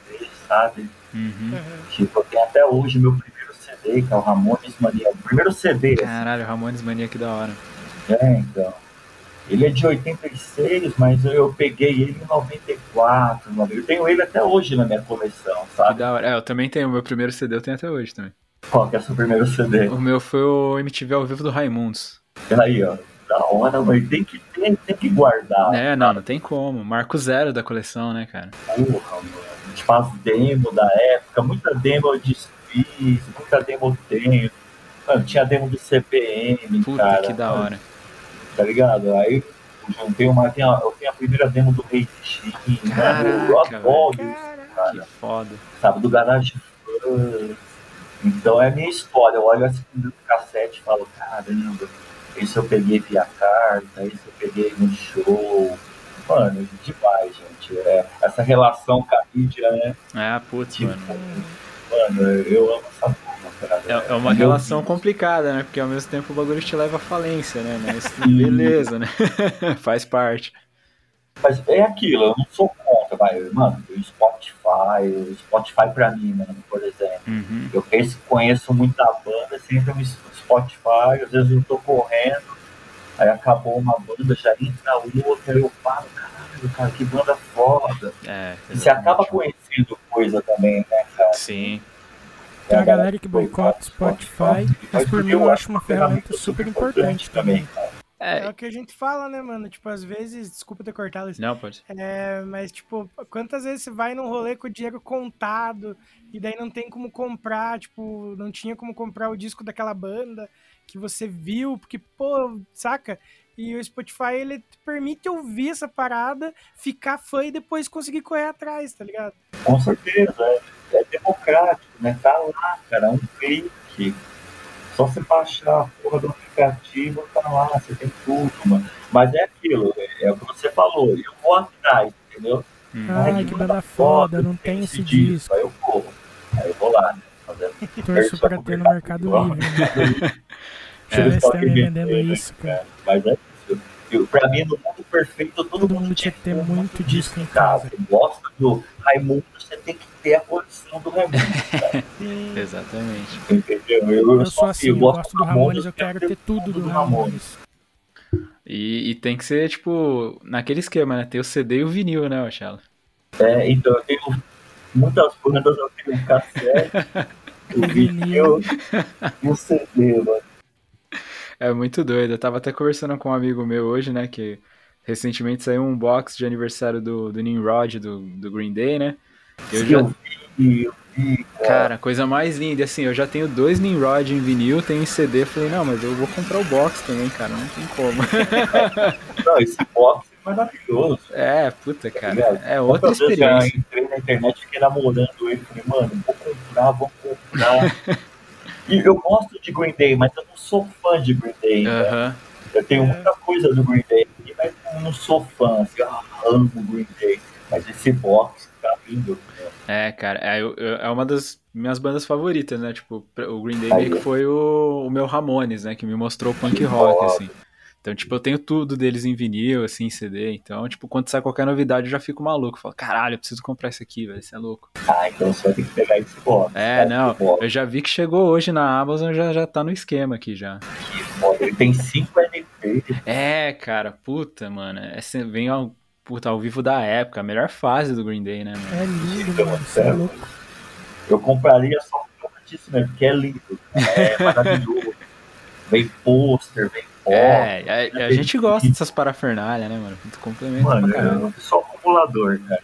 sabe? Uhum. Tipo, eu tenho até hoje meu primeiro CD, que é o Ramones Mania. O primeiro CD, assim, Caralho, Ramones Mania que da hora. é, então. Ele é de 86, mas eu peguei ele em 94. Eu tenho ele até hoje na minha coleção, Que sabe? da hora. É, eu também tenho. O meu primeiro CD eu tenho até hoje também. Qual que é o seu primeiro CD? O meu foi o MTV ao vivo do Raimundos. Aí, ó. Da hora, mas tem que ter, tem que guardar. É, não, não tem como. Marco zero da coleção, né, cara? Porra, mano. A gente faz demo da época, muita demo eu desfiz, muita demo tenho. Mano, tinha demo do CPM, Puta cara. que da hora. Tá ligado? Aí eu juntei uma. Eu tenho a, eu tenho a primeira demo do Rei mano. Caraca, adoro velho. isso, cara. Que foda. sabe, do Garage. Então é minha história. Eu olho assim no cassete e falo, caramba, esse eu peguei via carta, esse eu peguei no show. Mano, demais, gente. É, essa relação com a mídia, né? É, putz, Tipo, mano. mano, eu amo essa porra, cara. É, é uma relação vício. complicada, né? Porque ao mesmo tempo o bagulho te leva à falência, né? Mas beleza, né? Faz parte. Mas é aquilo, eu não sou contra, vai, mano, o Spotify, o Spotify pra mim, mano, por exemplo. Uhum. Eu penso, conheço muita banda, sempre no Spotify, às vezes eu tô correndo, aí acabou uma banda, já entra outra, aí eu paro, caralho, cara, que banda foda. É. E você acaba conhecendo coisa também, né, cara? Sim. Tem a a galera que boicota o Spotify, mas por mim eu acho uma ferramenta super importante também. cara. É É. o que a gente fala, né, mano? Tipo, às vezes, desculpa ter cortado isso. Não, pode. É, mas, tipo, quantas vezes você vai num rolê com o dinheiro contado e daí não tem como comprar, tipo, não tinha como comprar o disco daquela banda que você viu, porque, pô, saca? E o Spotify, ele te permite ouvir essa parada, ficar fã e depois conseguir correr atrás, tá ligado? Com certeza, é, é democrático, né? Tá lá, cara, um clique. Só você baixar a porra do aplicativo, tá lá, você tem tudo, mano. Mas é aquilo, é, é o que você falou, eu vou atrás, entendeu? Hum. Ai, que banda foda, não tem esse disco. Aí eu corro, aí eu vou lá, né? Fazendo Torço pra ter no Mercado Livre. Né? Também que vendendo vender, né, isso, cara. Mas é Eu, pra mim, no mundo perfeito, todo, Todo mundo tinha que ter muito disco em casa. casa. Você gosta do Raimundo, você tem que ter a coleção do Raimundo, cara. Exatamente. entendeu? Eu, Eu sou assim, eu gosto do Ramones, eu quero ter tudo do do Ramones. E, e tem que ser, tipo, naquele esquema, né? Tem o CD e o vinil, né, Marcelo? É, então eu tenho muitas bandas, eu tenho um cassete, o vinil e o CD, mano. É muito doido. Eu tava até conversando com um amigo meu hoje, né? Que recentemente saiu um box de aniversário do, do Nimrod, do, do Green Day, né? Eu Eu, já, vi, eu vi, cara. Cara, coisa mais linda. Assim, eu já tenho dois Nimrod em vinil, tenho em CD. Falei, não, mas eu vou comprar o box também, cara. Não tem como. Não, esse box é maravilhoso. É, puta, cara. ligado? É outra já experiência. entrei na internet, fiquei namorando ele, falei, mano, vou comprar, vou comprar. e eu gosto de Green Day, mas eu não sou fã de Green Day. né? Aham. Eu tenho muita coisa do Green Day, mas eu não sou fã, assim, eu amo Green Day. Mas esse box tá lindo. né? É, cara, é, é uma das minhas bandas favoritas, né? Tipo, o Green Day meio que foi o, o meu Ramones, né? Que me mostrou o punk Que rock, foda. assim. Então, tipo, eu tenho tudo deles em vinil, assim, em CD. Então, tipo, quando sai qualquer novidade, eu já fico maluco. Falo, caralho, eu preciso comprar isso aqui, velho. Isso é louco. Ah, então você vai ter que pegar esse box. É, não. Eu já vi que chegou hoje na Amazon, já, já tá no esquema aqui já. Foda, Ele tem 5 LP. É, cara, puta, mano. Esse vem ao, puta, ao vivo da época, a melhor fase do Green Day, né, mano? É lindo, Então, mano. Você é sério. louco. Eu compraria só por causa disso mesmo, porque é lindo. É maravilhoso. vem pôster, vem. É, a, a gente gosta dessas parafernália, né, mano? Muito complemento Mano, eu sou acumulador, cara.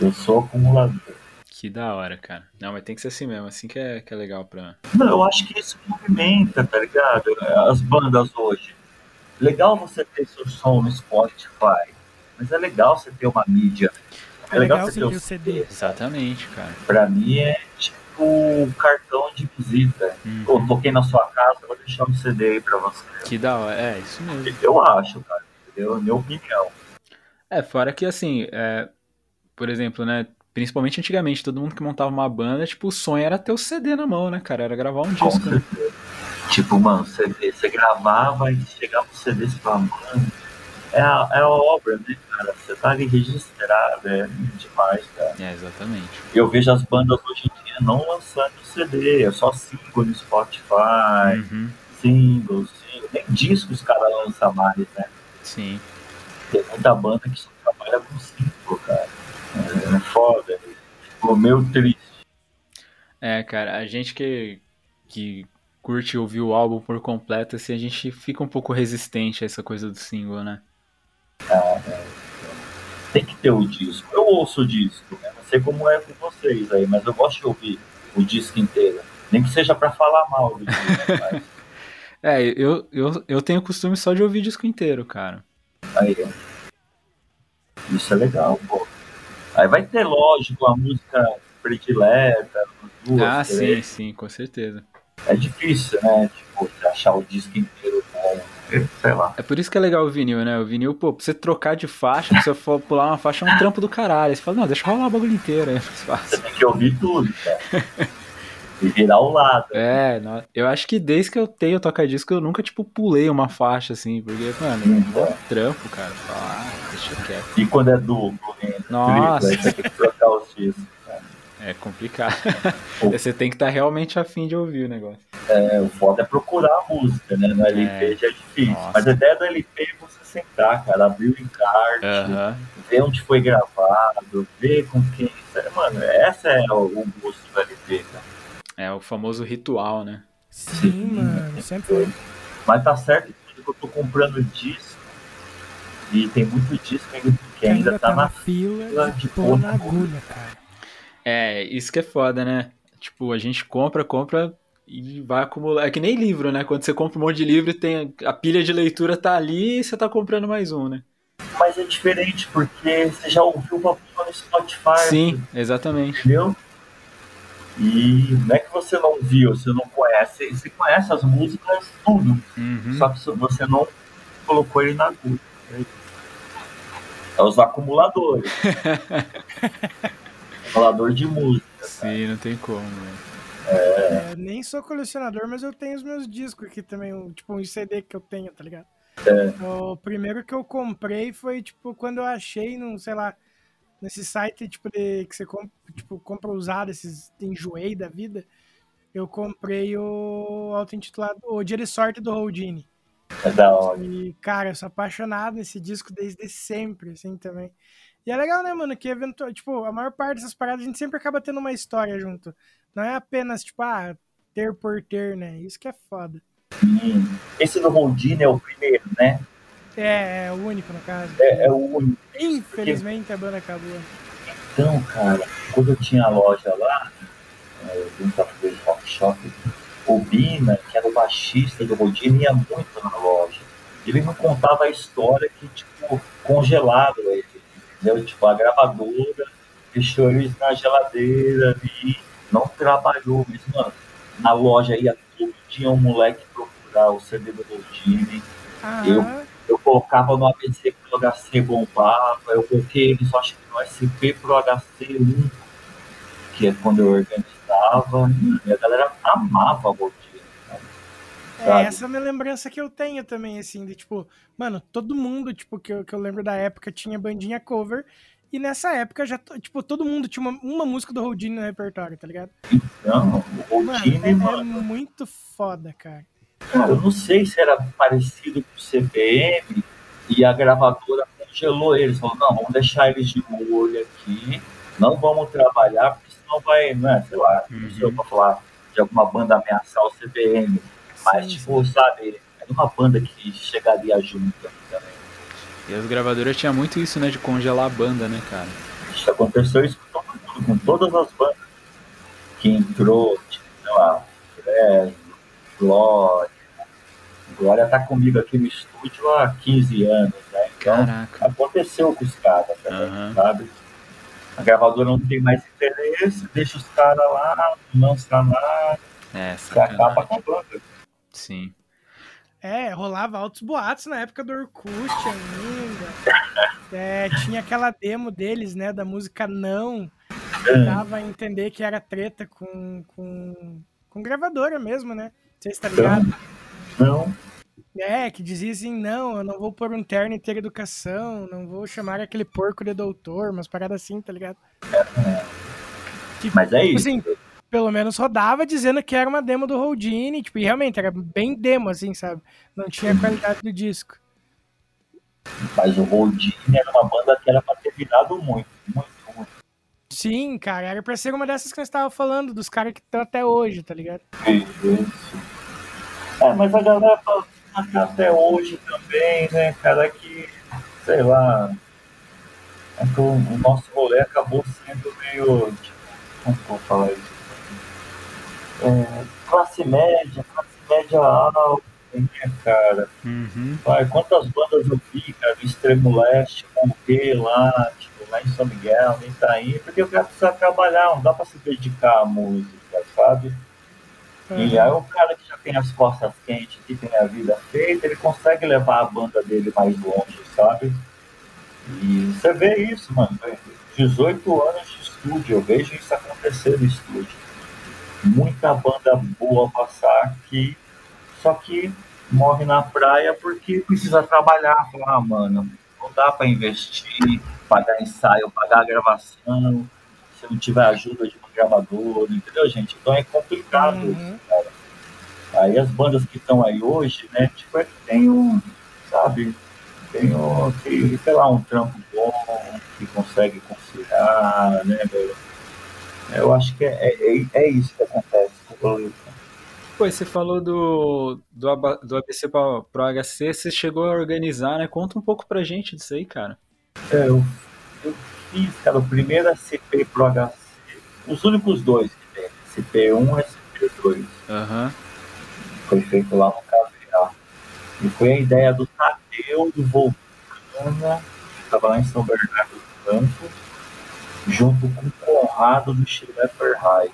Eu sou acumulador. Que da hora, cara. Não, mas tem que ser assim mesmo, assim que é, que é legal pra. Não, eu acho que isso movimenta, tá ligado? As bandas hoje. Legal você ter seu som no Spotify. mas é legal você ter uma mídia. É, É legal, legal você ter o o CD. Exatamente, cara. Pra mim é tipo cartão de visita. Hum. Pô, toquei na sua casa, vou deixar um CD aí pra você. Que da hora. É, isso mesmo. Eu acho, cara. Entendeu? Minha opinião. É, fora que assim, é, por exemplo, né? Principalmente antigamente, todo mundo que montava uma banda, tipo, o sonho era ter o CD na mão, né, cara? Era gravar um Com disco, né? Tipo, mano, CD, você gravava e chegava o CD e você falava, mano, é a, é a obra, né, cara? Você tá ali registrado, é demais, cara. É, exatamente. Eu vejo as bandas hoje em dia não lançando CD, é só single no Spotify, Uhum, singles, singles. Nem discos os caras lançam mais, né? sim. Tem muita banda que só trabalha com single, cara. É, é foda. Ficou meio triste. É, cara, a gente que, que curte ouvir o álbum por completo, assim, a gente fica um pouco resistente a essa coisa do single, né? Tem que ter o disco. Eu ouço o disco, né? Não sei como é com vocês aí, mas eu gosto de ouvir o disco inteiro. Nem que seja pra falar mal do disco, mas É, eu, eu, eu tenho costume só de ouvir disco inteiro, cara. aí. Isso é legal, pô. Aí vai ter, lógico, a música predileta, as duas, Ah, três. sim, sim, com certeza. É difícil, né? Tipo, achar o disco inteiro. Sei lá. É por isso que é legal o vinil, né? O vinil, pô, pra você trocar de faixa, pra você for pular uma faixa, é um trampo do caralho. Você fala, não, deixa rolar o bagulho inteiro, aí é mais Você fácil. tem que ouvir tudo, cara. E virar o lado. É, eu acho que desde que eu tenho toca-disco, eu nunca, tipo, pulei uma faixa, assim, porque, mano, é um trampo, cara. Fala, ah, deixa quieto. E quando é duplo, né? Nossa. Triplo, aí você tem que trocar os discos. É complicado. você tem que estar realmente afim de ouvir o negócio. É, o foda é procurar a música, né? No LP É. já é difícil. Nossa. Mas a ideia do LP é você sentar, cara, abrir o encarte, ver onde foi gravado, ver com quem. Mano, essa é o, o gosto do LP, cara. É o famoso ritual, né? Sim, mano, sempre foi. Mas tá certo que eu tô comprando disco e tem muito disco ainda que ainda, tá, na fila de pôr na agulha, cara. É, isso que é foda, né? Tipo, a gente compra, compra e vai acumular. É que nem livro, né? Quando você compra um monte de livro, tem a pilha de leitura tá ali e você tá comprando mais um, né? Mas é diferente, porque você já ouviu uma porra no Spotify, Sim, exatamente. entendeu? E não é que você não viu, você não conhece, você conhece as músicas, tudo. Uhum. Só que você não colocou ele na agulha. É os acumuladores. Acumulador de música. Sim, não tem como, né? É, nem sou colecionador, mas eu tenho os meus discos aqui também, o- tipo um CD que eu tenho, tá ligado? O primeiro que eu comprei foi, tipo, quando eu achei num, sei lá, nesse site, tipo, de, que você compra, tipo, compra usado, esses enjoei da vida, eu comprei o auto-intitulado O Dia de Sorte do Houdini. É da hora. E, cara, eu sou apaixonado nesse disco desde sempre, assim, também. E é legal, né, mano, que eventual, tipo, a maior parte dessas paradas a gente sempre acaba tendo uma história junto. Não é apenas, tipo, ah, ter por ter, né? Isso que é foda. Esse do Holdini é o primeiro, né? É, é o único, no caso. É, é o único. Infelizmente a banda acabou. Então, cara, quando eu tinha a loja lá, é, dentro da Free Rock Shop, o Bina, que era o baixista do Rodine, ia muito na loja. Ele me contava a história que, tipo, congelaram ele, entendeu? Tipo, a gravadora deixou eles na geladeira ali, não trabalhou, mas, mano, na loja ia todo dia um moleque procurar o CD do Rodine. Ah, Eu- Eu colocava no ABC pro HC bombava, eu coloquei eles, acho que no SP pro HC1, que é quando eu organizava, e a galera amava a É, essa é a minha lembrança que eu tenho também, assim, de tipo, mano, todo mundo, tipo, que eu, que eu lembro da época tinha bandinha cover. E nessa época já, tipo, todo mundo tinha uma, uma música do Houdini no repertório, tá ligado? Então, o Mano, Rodine, é, é mano, muito foda, cara. cara, eu não sei se era parecido com o CPM e a gravadora congelou eles, falou, não, vamos deixar eles de molho aqui, não vamos trabalhar, porque senão vai, né, sei lá, não sei pra falar de alguma banda ameaçar o CPM, mas Sim, tipo, sabe, era uma banda que chegaria junto também. E as gravadoras tinham muito isso, né? De congelar a banda, né, cara? Isso aconteceu isso com com todas as bandas que entrou, tipo, sei lá, Fresno, Glória. Glória tá comigo aqui no estúdio há 15 anos, né? Então, Caraca. aconteceu com os caras, Aham. sabe? A gravadora não tem mais interesse, deixa os caras lá, não lança nada, É, você acaba sacanagem. acabando. Sim. É, rolava altos boatos na época do Orkut ainda. É, tinha aquela demo deles, né, da música Não. que Dava a entender que era treta com, com, com gravadora mesmo, né? Você está ligado? Não, É, que dizia assim, não, eu não vou pôr um terno e ter educação, não vou chamar aquele porco de doutor, umas paradas assim, tá ligado? Que, mas é tipo isso. assim, pelo menos rodava dizendo que era uma demo do Houdini, tipo, e realmente era bem demo, assim, sabe? Não tinha a qualidade do disco. Mas o Houdini era uma banda que era pra ter virado muito, muito, muito. Sim, cara, era pra ser uma dessas que nós estávamos falando, dos caras que estão até hoje, tá ligado? Isso. É, mas a galera tá até hoje também, né, cara, que, sei lá, é que o, o nosso rolê acabou sendo meio, tipo, como vou falar isso? É, classe média, classe média alta, né, cara? Uhum. Vai, quantas bandas eu vi, cara, do extremo leste, morrer lá, tipo, lá em São Miguel, em Itaim, porque o cara precisa trabalhar, não dá pra se dedicar à música, sabe? E aí o cara que já tem as costas quentes, que tem a vida feita, ele consegue levar a banda dele mais longe, sabe? E você vê isso, mano. 18 anos de estúdio, eu vejo isso acontecer no estúdio. Muita banda boa passar aqui, só que morre na praia porque precisa trabalhar. Fala, ah, mano, não dá pra investir, pagar ensaio, pagar gravação, se não tiver ajuda de um gravador, entendeu, gente? Então é complicado Uhum. Aí as bandas que estão aí hoje, né, tipo, é que tem um, sabe, tem um, que, sei lá, um trampo bom, que consegue conciliar, né, velho? Eu acho que é, é, é isso que acontece com o. Pô, você falou do, do, do ABC pro, pro HC, você chegou a organizar, né? Conta um pouco pra gente disso aí, cara. É, eu, eu fiz, cara, o primeiro SCP pro HC, os únicos dois que tem, SCP1 e SCP2. Aham. Foi feito lá no KVA. E foi a ideia do Tadeu, do Volcana, que estava lá em São Bernardo do Campo, junto com o Conrado do High.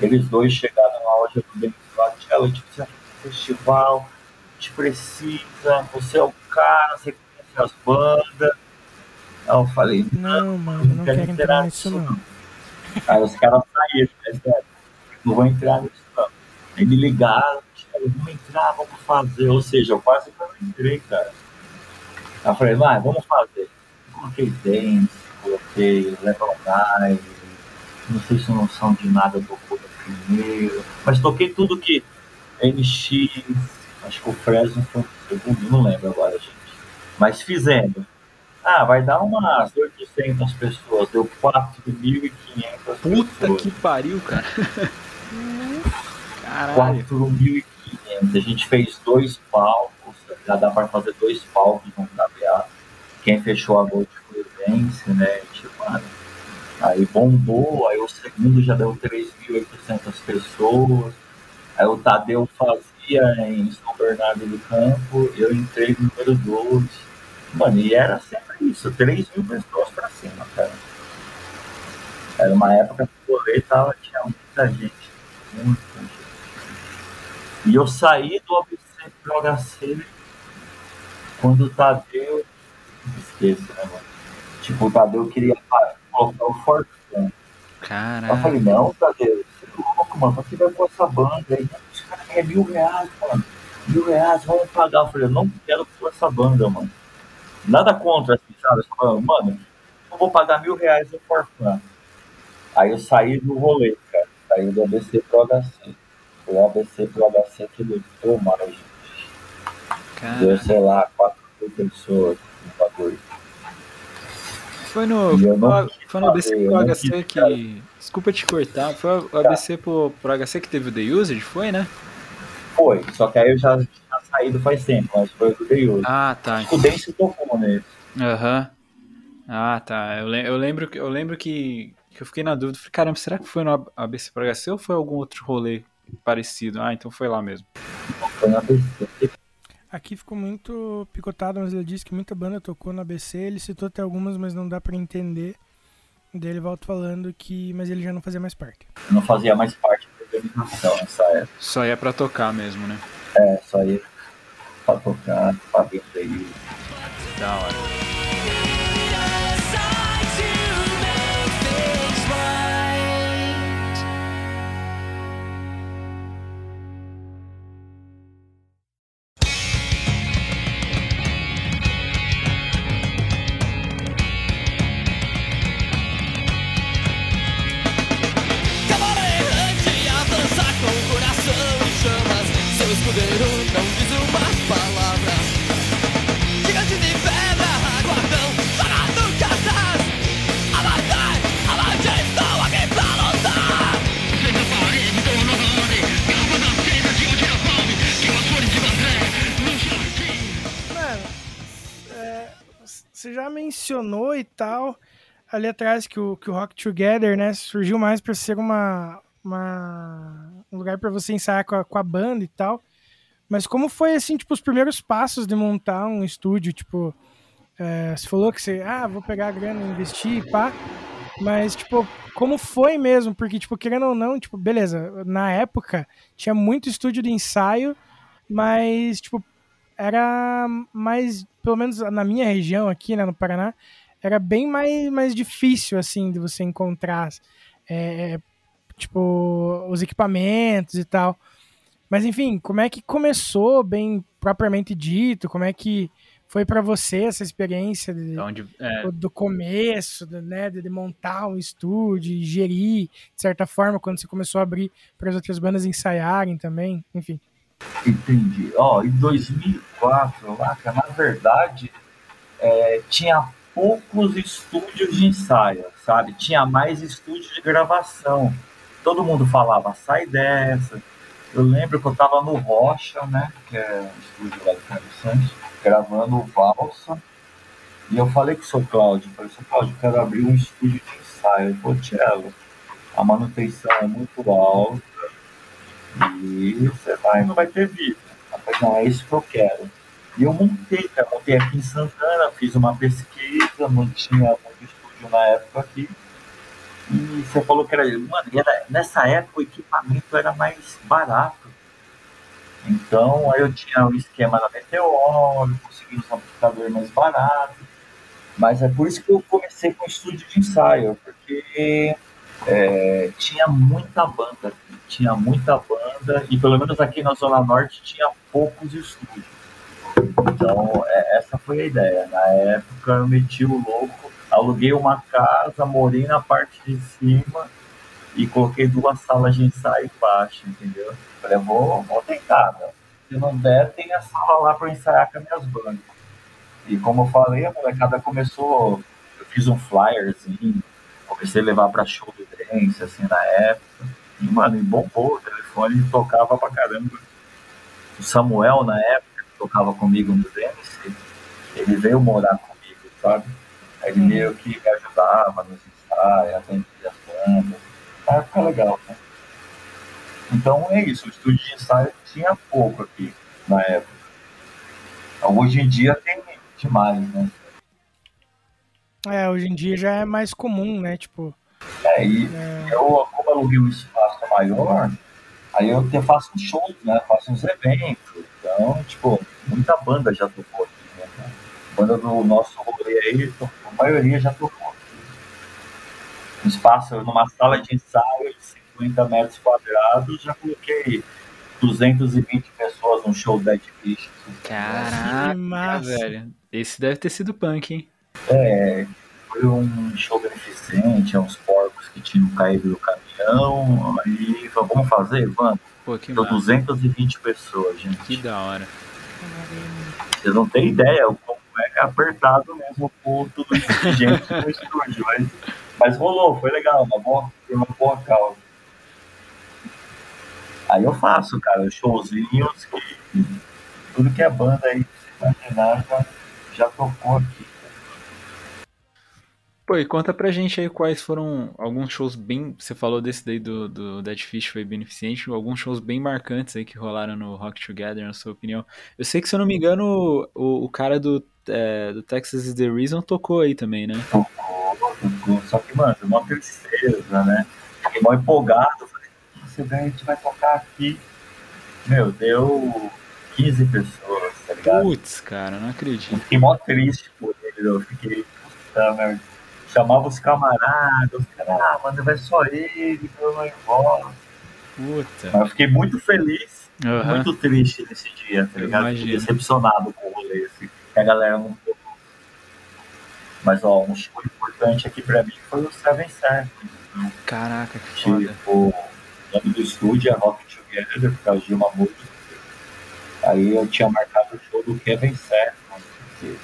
Eles dois chegaram na loja do Denis lá, Tchau, a gente precisa fazer festival, a gente precisa, você é o cara, você conhece as bandas. Aí eu falei, Não, mano, não não quero entrar nisso, não. Aí os caras saíram, né, sério? Não vou entrar nisso, não. Aí me ligaram, disseram, vamos entrar, vamos fazer. Ou seja, eu quase que eu não entrei, cara. Aí eu falei, vai, vamos fazer. Coloquei dance, coloquei 9, não sei se não são de nada tocou no primeiro, mas toquei tudo que NX, acho que o Fresno foi o segundo, não lembro agora, gente. Mas fizemos. Ah, vai dar umas 800 pessoas, deu 4.500 Puta pessoas. que pariu, cara. Caralho. 4.500. A gente fez dois palcos, já dá para fazer dois palcos no KBA. Quem fechou a noite Vence, né? Tipo, mano, aí bombou, aí o segundo já deu 3.800 pessoas. Aí o Tadeu fazia em São Bernardo do Campo, eu entrei no número 2. Mano, e era sempre isso, 3 mil pessoas pra cima, cara. Era uma época que o rolê tava, tinha muita gente, muita gente. E eu saí do ABC pro HC quando o Tadeu. Esqueço, né, mano? Tipo, o Tadeu queria colocar o Fortran. Aí eu Caralho. falei, não, Tadeu, você é louco, mano, pra que vai pôr essa banda aí? Os caras querem mil reais, mano. Mil reais, vamos pagar. Eu falei, eu não quero pôr essa banda, mano. Nada contra, assim, sabe? Falando, mano, eu vou pagar mil reais no Fortran. Aí eu saí do rolê, cara. Saí do ABC pro HC. Foi o ABC pro HC que lutou mais, gente. Deu, Caralho. sei lá, 4 mil pessoas no bagulho. Foi no, foi, quis foi no ABC pro HC quis, que. Desculpa te cortar, foi o ABC pro, pro HC que teve o The Usage, foi, né? Foi, só que aí eu já tinha saído faz tempo, mas foi o The Use. Ah, tá. O Dance tocou nele. Aham. Ah, tá. Eu, eu lembro, que- eu lembro que, que eu fiquei na dúvida. Falei, caramba, será que foi no ABC pro HC ou foi algum outro rolê parecido? Ah, então foi lá mesmo. Foi no ABC. Aqui ficou muito picotado, mas ele disse que muita banda tocou no ABC. Ele citou até algumas, mas não dá pra entender. Daí ele volta falando que. Mas ele já não fazia mais parte. Não fazia mais parte da organização nessa época. Só ia pra tocar mesmo, né? É, só ia pra tocar, pra vender. Da hora. Já mencionou e tal ali atrás que o, que o Rock Together, né, surgiu mais pra ser uma, uma um lugar pra você ensaiar com a, com a banda e tal. Mas como foi, assim, tipo, os primeiros passos de montar um estúdio? Tipo, é, você falou que você, ah, vou pegar a grana e investir pá. Mas, tipo, como foi mesmo? Porque, tipo, querendo ou não, tipo, beleza, na época tinha muito estúdio de ensaio, mas, tipo, era mais, pelo menos na minha região aqui, né, no Paraná, era bem mais, mais difícil, assim, de você encontrar, é, tipo, os equipamentos e tal. Mas, enfim, como é que começou, bem propriamente dito? Como é que foi pra você essa experiência de, Onde, é, do começo, né, de, montar um estúdio, e gerir, de certa forma, quando você começou a abrir para as outras bandas ensaiarem também, enfim. Entendi. Ó, em 2004, lá, cara, na verdade, é, tinha poucos estúdios de ensaio, sabe? Tinha mais estúdios de gravação. Todo mundo falava, sai dessa. Eu lembro que eu tava no Rocha, né? Que é o estúdio lá do Carlos Santos, gravando o Valsa. E eu falei com o seu Cláudio, falei, seu Cláudio, quero abrir um estúdio de ensaio. Ele falou, a manutenção é muito alta e você vai, não vai ter vida. Falei, não, é isso que eu quero. E eu montei, cara, montei aqui em Santana, fiz uma pesquisa, não tinha muito estúdio na época aqui. E você falou que era. Mano, era, nessa época o equipamento era mais barato. Então, aí eu tinha o esquema da Meteoro, consegui uns amplificadores mais baratos. Mas é por isso que eu comecei com o estúdio de ensaio, porque é, tinha muita banda tinha muita banda, e pelo menos aqui na Zona Norte tinha poucos estúdios. Então, é, essa foi a ideia. Na época eu meti o louco, aluguei uma casa, morei na parte de cima e coloquei duas salas de ensaio embaixo, entendeu? Falei, vou, vou tentar, né? Se não der, tem a sala lá para ensaiar com as minhas bandas. E como eu falei, a molecada começou, eu fiz um flyerzinho, comecei a levar para show do Dance, assim, na época. E, mano, e bombou, o telefone tocava pra caramba. O Samuel, na época, que tocava comigo no Dance, ele veio morar comigo, sabe? Aí ele meio que me ajudava nos ensaios, atendia as bandas. Na época legal, né? Então é isso, o estúdio de ensaio tinha pouco aqui na época. Hoje em dia tem demais, né? É, hoje em dia já é mais comum, né, tipo... É, e eu, como eu aluguei um espaço maior, aí eu te faço uns shows, né? Faço uns eventos. Então, tipo, muita banda já tocou aqui, né? Banda do nosso rolê aí, a maioria já tocou aqui. Um espaço numa sala de ensaio de 50 metros quadrados, já coloquei 220 pessoas num show Dead Fish. Caraca, massa. velho. Esse deve ter sido punk, hein? É, foi um show beneficente, é uns porcos que tinham caído do caminhão. Aí falou, vamos fazer? Vamos. Pô, que Deu massa. 220 pessoas, gente. Que da hora. Vocês não têm ideia o como é apertado mesmo com tudo isso de gente no estúdio. Mas, mas rolou, foi legal, uma boa, uma boa causa. Aí eu faço, cara, showzinhos que tudo que é né? banda aí, você imaginar, já, já tocou aqui. Pô, e conta pra gente aí quais foram alguns shows bem. Você falou desse daí do, do Dead Fish foi beneficente, alguns shows bem marcantes aí que rolaram no Rock Together, na sua opinião. Eu sei que, se eu não me engano, o, o cara do, é, do Texas is the Reason tocou aí também, né? Tocou, tocou. Só que, mano, uma tristeza, né? Fiquei mal empolgado. Falei, você vem, a gente vai tocar aqui. Meu, deu 15 pessoas, tá ligado? Putz, cara, não acredito. Fiquei mó triste por ele, eu fiquei, puta merda. Chamava os camaradas, os caras, ah, mano, vai só ele, eu não embora. Puta. Mas eu fiquei muito feliz, Aham. muito triste nesse dia, tá ligado? Fiquei decepcionado com o rolê, assim, a galera não tocou. Mas, ó, um show importante aqui pra mim foi o Seven né? Caraca, que foda. Tipo, o nome do estúdio é Rock Together, por causa de uma música. Aí eu tinha marcado o show do Kevin Seconds, que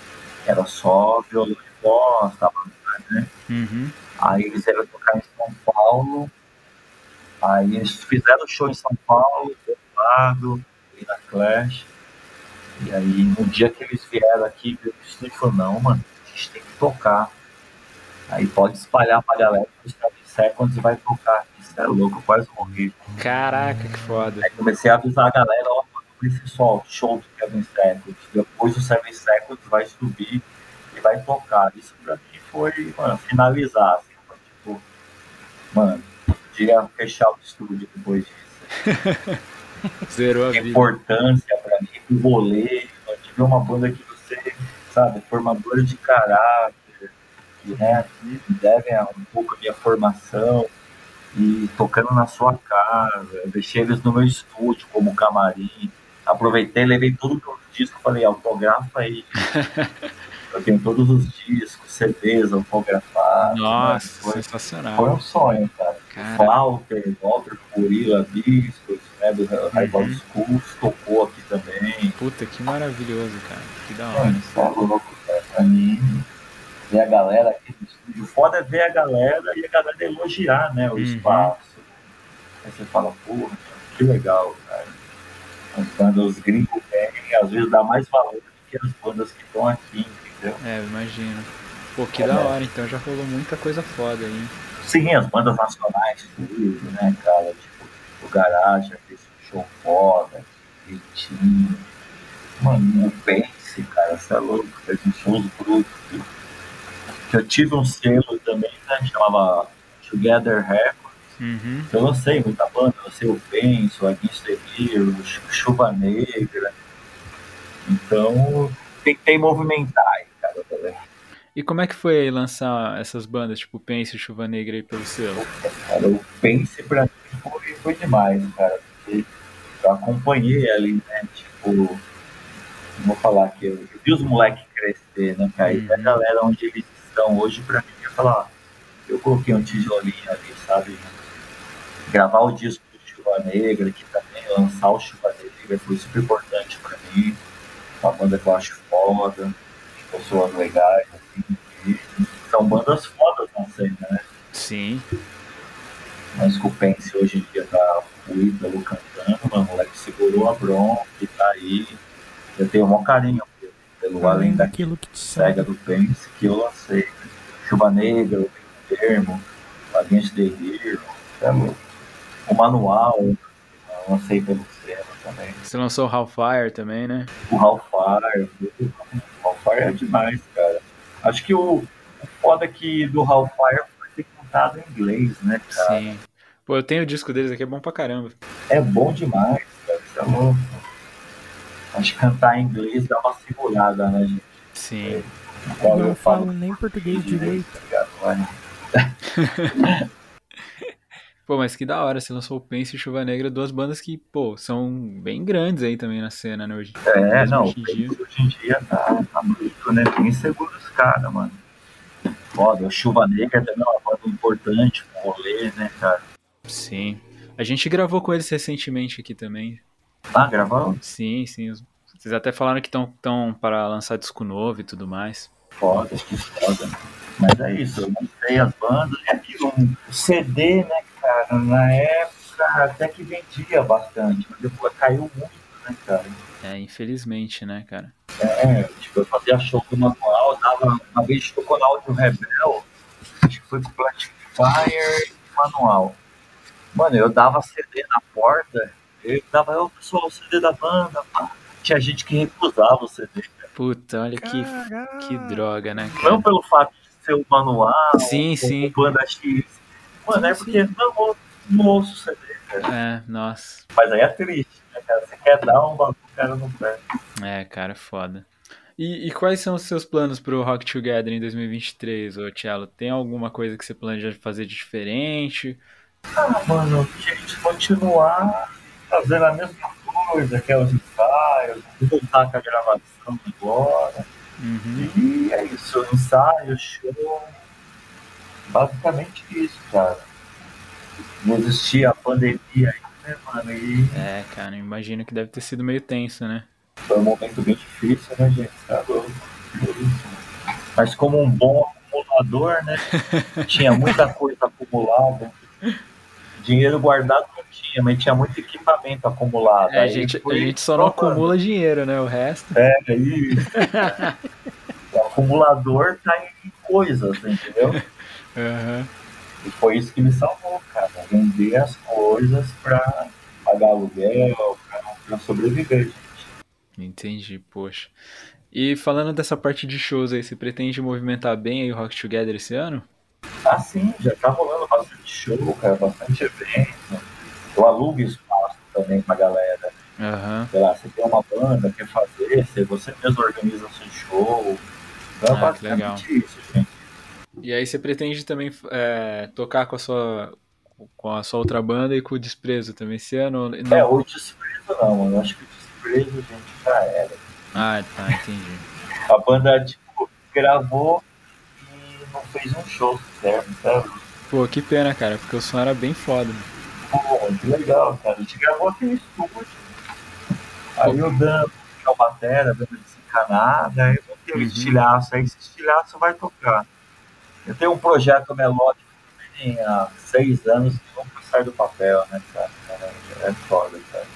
era só violão e voz, tava, né? Uhum. Aí eles iam tocar em São Paulo. Aí eles fizeram o show em São Paulo, do outro lado, e na Clash. E aí no dia que eles vieram aqui, o estúdio falou, não, mano, a gente tem que tocar. Aí pode espalhar pra galera que os Seven Seconds vai tocar. Isso é louco, eu quase morri. Caraca, que foda. Aí comecei a avisar a galera, ó, esse só show do Kevin Seconds. Depois o Seven Seconds vai subir e vai tocar. Isso pra mim foi, mano, finalizar. Assim, foi, tipo, mano, podia fechar o estúdio depois disso. Zerou a vida. importância pra mim do rolê, de ver uma banda que você, sabe, formadora de caráter, que, né, devem a- um pouco a minha formação e tocando na sua casa. Eu deixei eles no meu estúdio como camarim. Aproveitei, levei todos os discos, falei, autografa aí. Eu tenho todos os discos, CDs autografados. Nossa, né? foi, sensacional. foi um sonho, cara. Cara, Walter, Walter Gorila, Discos, né, do Rival Uhum. Schools, tocou aqui também. puta, que maravilhoso, cara. Que da hora. Isso é louco, cara. Pra mim, ver a galera aqui no estúdio. O foda é ver a galera e a galera elogiar, né, o Uhum. espaço. Aí você fala, porra, que legal, cara. As bandas gringos têm, às vezes dá mais valor do que as bandas que estão aqui? É, imagino. Pô, que da hora, então já rolou muita coisa foda aí. Sim, as bandas nacionais, tudo, né, cara? Tipo, o Garage fez um show foda, Ritinho. Mano, o Pense, cara, você é louco, fez um viu? Que eu tive um selo também, né? Chamava Together Records. Uhum. Eu lancei muita banda, lancei o Pense, o Against the Chu- Chuva Negra. Então, tentei movimentar também. E como é que foi lançar essas bandas, tipo Pense e Chuva Negra aí pelo selo? Cara, o Pense pra mim foi, foi demais, cara. Porque eu acompanhei ali, né? Tipo, vou falar que eu, eu vi os moleques crescer, né, cara? E a Uhum. galera onde eles estão hoje, pra mim, eu falar, eu coloquei um tijolinho ali, sabe? Gravar o disco do Chuva Negra, que também lançar o Chuva Negra foi super importante pra mim. Uma banda que eu acho foda, pessoas legais, assim. E são bandas fodas na cena, né? Sim. Mas que o Pense hoje em dia tá o Ítalo cantando, mano, o moleque segurou a bronca e tá aí. Eu tenho um maior carinho pelo, pelo além daquilo daquilo que te cega do Pense que eu lancei. Chuva Negra, o Termo, Hero, é louco. o manual, eu lancei pelo Sena também. Você lançou o Hellfire também, né? O Hellfire, o Hellfire é demais, cara. Acho que o, o foda que do Hellfire foi ter cantado em inglês, né, cara? Sim. Pô, eu tenho o disco deles aqui, é bom pra caramba. É bom demais, cara. Isso é louco. Acho que cantar em inglês dá uma segurada, né, gente? Sim. Não eu falo falo nem português direito. tá ligado? Pô, mas que da hora, você lançou o Pense e Chuva Negra, duas bandas que, pô, são bem grandes aí também na cena, né, hoje. É, não, hoje em dia. hoje em dia tá, tá muito, né? Bem seguro os caras, mano. Foda, o Chuva Negra também é uma banda importante pro rolê, né, cara? Sim. A gente gravou com eles recentemente aqui também. Ah, gravando? Sim, sim. Vocês até falaram que estão para lançar disco novo e tudo mais. Foda, que foda. Mas é isso, eu mostrei as bandas. É aquilo, um CD, né, cara? Na época até que vendia bastante, mas depois caiu muito, né, cara? É, infelizmente, né, cara? É, tipo, eu fazia show do manual, dava, uma vez tocou na Áudio Rebel, foi pro Fire e manual. Mano, eu dava CD na porta, eu dava, ô pessoal, o CD da banda, pá. Tinha gente que recusava o CD. Puta, olha que, que droga, né, cara? Não pelo fato de ser o manual, Sim, ou sim. banda X. Mano, é porque não, ou- não ouço CD, cara. É, nossa. Mas aí é triste, né, cara? Você quer dar um bagulho, o cara não quer. É, cara, foda. E, e quais são os seus planos pro Rock Together em 2023, ô Tielo? Tem alguma coisa que você planeja fazer de diferente? Ah, mano, a gente continuar fazendo a mesma coisa, que é os ensaios, voltar com a gravação agora. Uhum. E é isso, ensaio, show. Basicamente isso, cara. Não existia a pandemia aí, né, mano? E É, cara, imagino que deve ter sido meio tenso, né? foi um momento bem difícil, né, gente? Tá louco. Mas como um bom acumulador, né? Tinha muita coisa acumulada. Dinheiro guardado não tinha, mas tinha muito equipamento acumulado. É, a gente, a foi gente só não acumula dinheiro, né? O resto. É, aí. o acumulador tá em coisas, entendeu? Aham. E foi isso que me salvou, cara. Vender as coisas pra pagar aluguel, pra, pra sobreviver, gente. Entendi, poxa. E falando dessa parte de shows aí, você pretende movimentar bem aí o Rock Together esse ano? Ah, sim, já tá rolando bastante show, cara, bastante evento. Eu alugo espaço também pra galera. Aham. Sei lá, você tem uma banda, quer fazer, você, mesmo organiza o seu show. Então é Ah, legal. basicamente isso, gente. E aí você pretende também é, tocar com a sua com a sua outra banda e com o Desprezo também esse ano? Não. É, o desprezo não, mano. Eu acho que o desprezo, gente, já era. Ah, tá, entendi. A banda, tipo, gravou e não fez um show certo, sabe? Pô, que pena, cara, porque o som era bem foda. Pô, que legal, cara. A gente gravou aqui no estúdio. Aí o Dan, que é o batera, dando desencanada, aí eu botei o Uhum. estilhaço, aí esse estilhaço vai tocar. Eu tenho um projeto melódico também há seis anos que nunca sai do papel, né, cara? Cara, É foda, cara.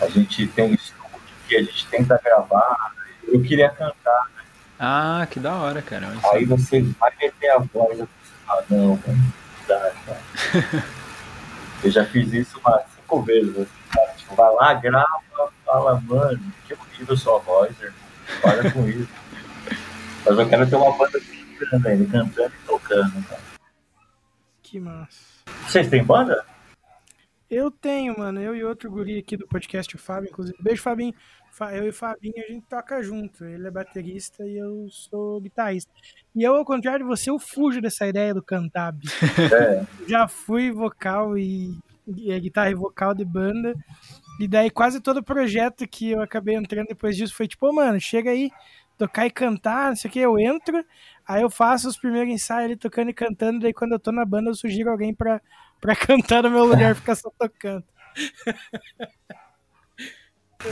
A gente tem um estúdio que a gente tenta gravar. Eu queria cantar, Ah, que da hora, cara. Olha só. aí você vai meter a voz e você fala, não, velho, não dá, cara. Eu já fiz isso umas cinco vezes, assim, cara. Tipo, vai lá, grava, fala, mano, que horrível sua voz, irmão. Para com isso. Mas eu quero ter uma banda cantando ainda, cantando e tocando, cara. Que massa. Vocês têm banda? Eu tenho, mano. Eu e outro guri aqui do podcast, o Fábio, inclusive. Beijo, Fabinho. Fa- Eu e o Fabinho, a gente toca junto. Ele é baterista e eu sou guitarrista. E eu, ao contrário de você, eu fujo dessa ideia do cantar. É. Já fui vocal e, e é, guitarra e vocal de banda. E daí quase todo projeto que eu acabei entrando depois disso foi tipo, "Ô, mano, chega aí, tocar e cantar, não sei o que, eu entro, aí eu faço os primeiros ensaios ali tocando e cantando, daí quando eu tô na banda eu sugiro alguém pra, pra cantar no meu lugar, ficar só tocando.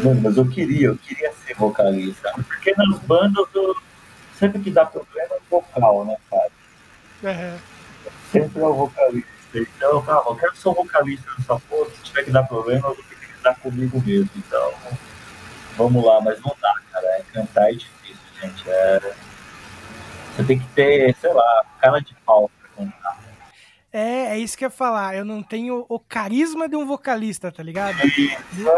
Mano, mas eu queria, eu queria ser vocalista. Porque nas bandas, eu, sempre que dá problema é vocal, né, cara? É, sempre é o vocalista. Então, calma, eu quero ser vocalista nessa porra. Se tiver que dar problema, eu vou ter que lidar comigo mesmo. Então, vamos lá, mas não dá, cara. É, cantar é difícil, gente. É... Você tem que ter, sei lá, cara de pau pra cantar. é, é isso que eu ia falar, eu não tenho o carisma de um vocalista, tá ligado?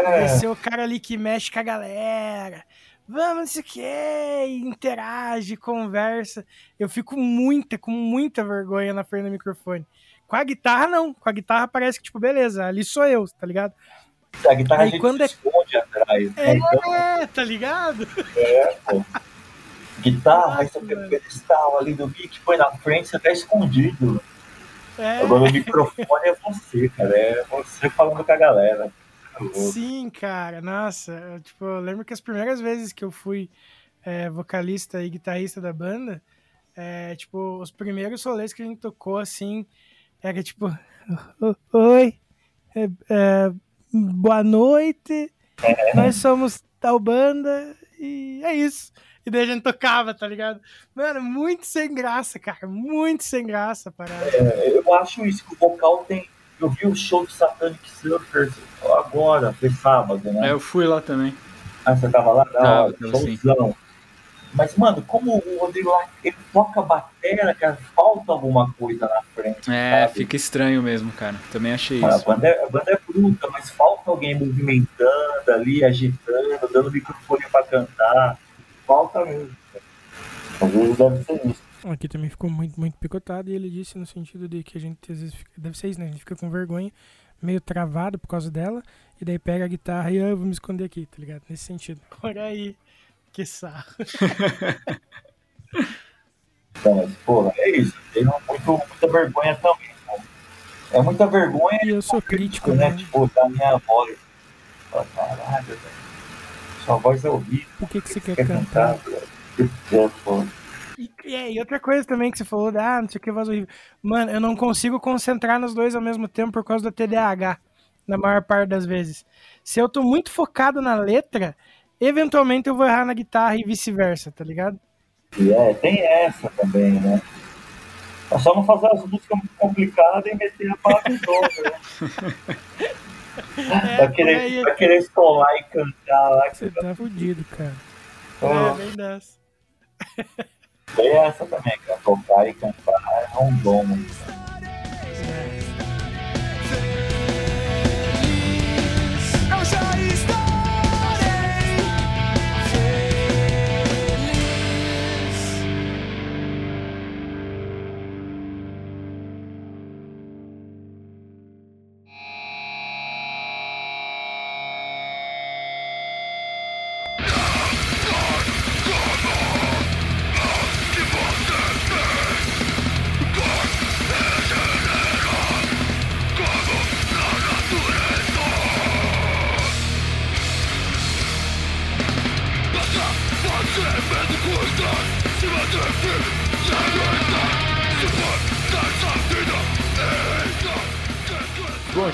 É. ser o cara ali que mexe com a galera. Vamos, não sei o que, interage, conversa. Eu fico muita, com muita vergonha na frente do microfone. Com a guitarra, não. Com a guitarra parece que, tipo, beleza, ali sou eu, tá ligado? A guitarra Aí a gente quando é- esconde atrás, né? Então, É, tá ligado? é, pô. Guitarra, você Nossa, tem o pedestal ali do mic, põe na frente, você tá escondido. É, Agora o microfone é você, cara. É você falando com a galera. Sim, cara. Nossa, eu, tipo, eu lembro que as primeiras vezes que eu fui é, vocalista e guitarrista da banda, é, tipo, os primeiros rolês que a gente tocou, assim, era tipo, "O- oi, é, é, boa noite, nós somos tal banda e é isso. E daí a gente tocava, tá ligado? Mano, muito sem graça, cara, muito sem graça a parada. É, eu acho isso que o vocal tem. Eu vi o show do Satanic Surfers agora, foi sábado, né? É, eu fui lá também. Ah, você tava lá? Tava, hora, tava showzão. Mas, mano, como o Rodrigo lá, ele toca bateria, cara, falta alguma coisa na frente. É, sabe? fica estranho mesmo, cara. Também achei A isso. banda, é, a banda é bruta, mas falta alguém movimentando ali, agitando, dando microfone pra cantar. Falta mesmo. cara. Às vezes deve ser isso. Aqui também ficou muito, muito picotado e ele disse no sentido de que a gente às vezes fica, deve ser isso, né? A gente fica com vergonha, meio travado por causa dela, e daí pega a guitarra e ah, eu vou me esconder aqui, tá ligado? Nesse sentido. Olha aí, que sarro. Então, mas, porra, é isso. Tem muito, muita vergonha também. cara. É muita vergonha E eu sou crítico, né? né? Tipo, da minha voz. Fala, Caralho, velho. Sua voz é horrível. Por que, que você quer Quer cantar? cantar. E, e, é, e outra coisa também que você falou, ah, não sei o que, voz horrível. Mano, eu não consigo concentrar nos dois ao mesmo tempo por causa do TDAH, na maior parte das vezes. Se eu tô muito focado na letra, eventualmente eu vou errar na guitarra e vice-versa, tá ligado? E é, tem essa também, né? É só não fazer as músicas muito complicadas e meter a palavra toda, né? É, por querer, aí querer escolar e cantar lá. Que você tá fudido, cara. Ah. É, bem dessa. Tem essa também, cara. Tocar e cantar é um dom. né? Eu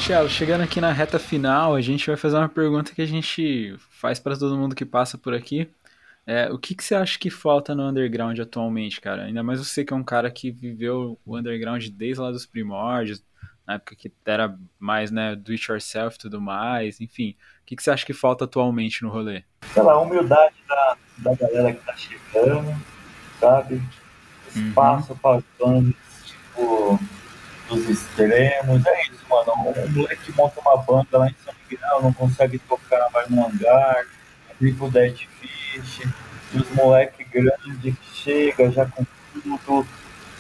Thiago, chegando aqui na reta final, a gente vai fazer uma pergunta que a gente faz pra todo mundo que passa por aqui. É, o que, que você acha que falta no underground atualmente, cara? Ainda mais você que é um cara que viveu o underground desde lá dos primórdios, na época que era mais, né, do it yourself e tudo mais, enfim. O que, que você acha que falta atualmente no rolê? sei lá, a humildade da, da galera que tá chegando, sabe? Espaço para bandas, tipo, dos extremos. É isso, mano. Um moleque monta uma banda lá em São Miguel, não consegue tocar, vai no hangar, tipo Dead Fish, e os moleque grande que chega já com tudo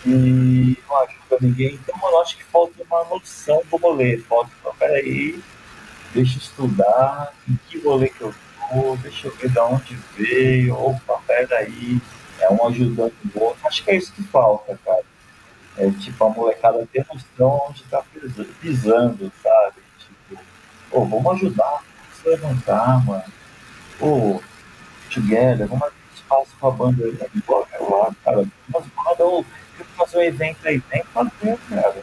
e não ajuda ninguém. Então, mano, acho que falta uma noção do rolê. Falta, peraí, deixa eu estudar, em que rolê que eu tô, deixa eu ver de onde veio, opa, peraí, é um ajudando o outro. Acho que é isso que falta, cara. É tipo a molecada ter noção onde tá pisa- pisando, sabe? Tipo, pô, vamos ajudar, vamos levantar, mano. Pô, together, vamos abrir espaço pra banda igual é lá, cara. Umas bandas, ô, quer fazer um evento aí, tem que fazer, cara.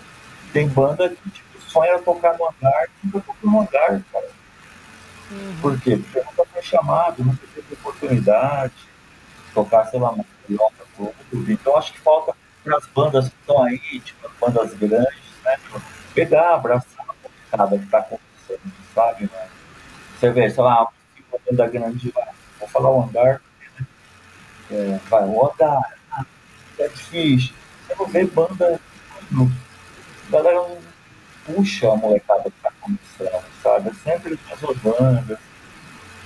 Tem banda que tipo, sonha tocar no hangar, nunca tocou no hangar, cara. Por quê? Porque nunca foi chamado, nunca teve oportunidade de tocar, sei lá, uma carioca, tudo. Então acho que falta para as bandas que estão aí, tipo, as bandas grandes, né? Pegar, abraçar a molecada que tá acontecendo, sabe, né? Você vê, sei lá, uma banda grande vai, vou falar o andar, né? É, vai, o andar, ah, é difícil. Você não vê banda, não, a galera não puxa a molecada que tá começando, sabe? É sempre as bandas.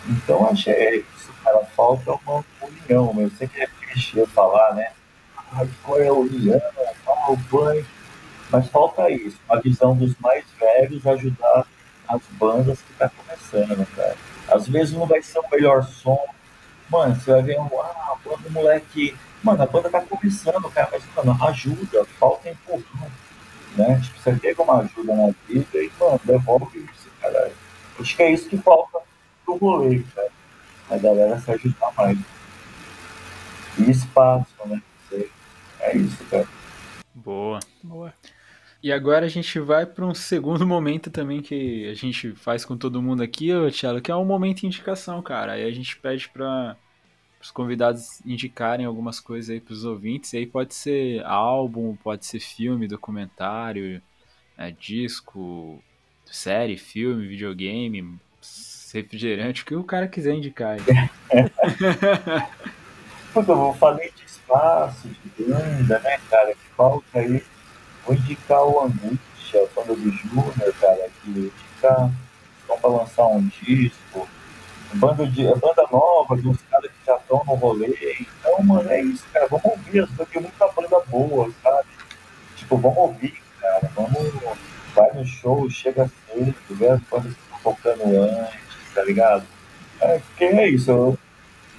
Então é isso, cara. Falta uma união, meu. Eu sei que é clichê falar, né? Hardcore é união, ah, o punk. Mas falta isso, a visão dos mais velhos ajudar as bandas que tá começando, cara. Às vezes não vai ser o melhor som. Mano, você vai ver um, ah, a banda moleque. Mano, a banda tá começando, cara, mas, mano, ajuda, falta empurrão né? Tipo, você pega uma ajuda na vida e, mano, devolve isso, cara. Acho que é isso que falta pro rolê, cara. A galera se ajudar mais. E espaço, né? É isso, cara. Boa. Boa. E agora a gente vai para um segundo momento também que a gente faz com todo mundo aqui, ô, Thiago, que é um momento de indicação, cara. Aí a gente pede para os convidados indicarem algumas coisas aí para os ouvintes. E aí pode ser álbum, pode ser filme, documentário, é, disco, série, filme, videogame, refrigerante, o que o cara quiser indicar. Aí. Eu falei de espaço, de banda, né, cara, que falta aí. Vou indicar o Angústia, a banda do Júnior, cara, que indica, estão pra lançar um disco. Banda, de, é banda nova, de uns caras que já estão no rolê. Então, mano, é isso, cara. Vamos ouvir, as bandas, tem muita banda boa, sabe? Tipo, vamos ouvir, cara. Vamos. Vai no show, chega cedo, vê as bandas que estão tocando antes, tá ligado? É, porque é isso.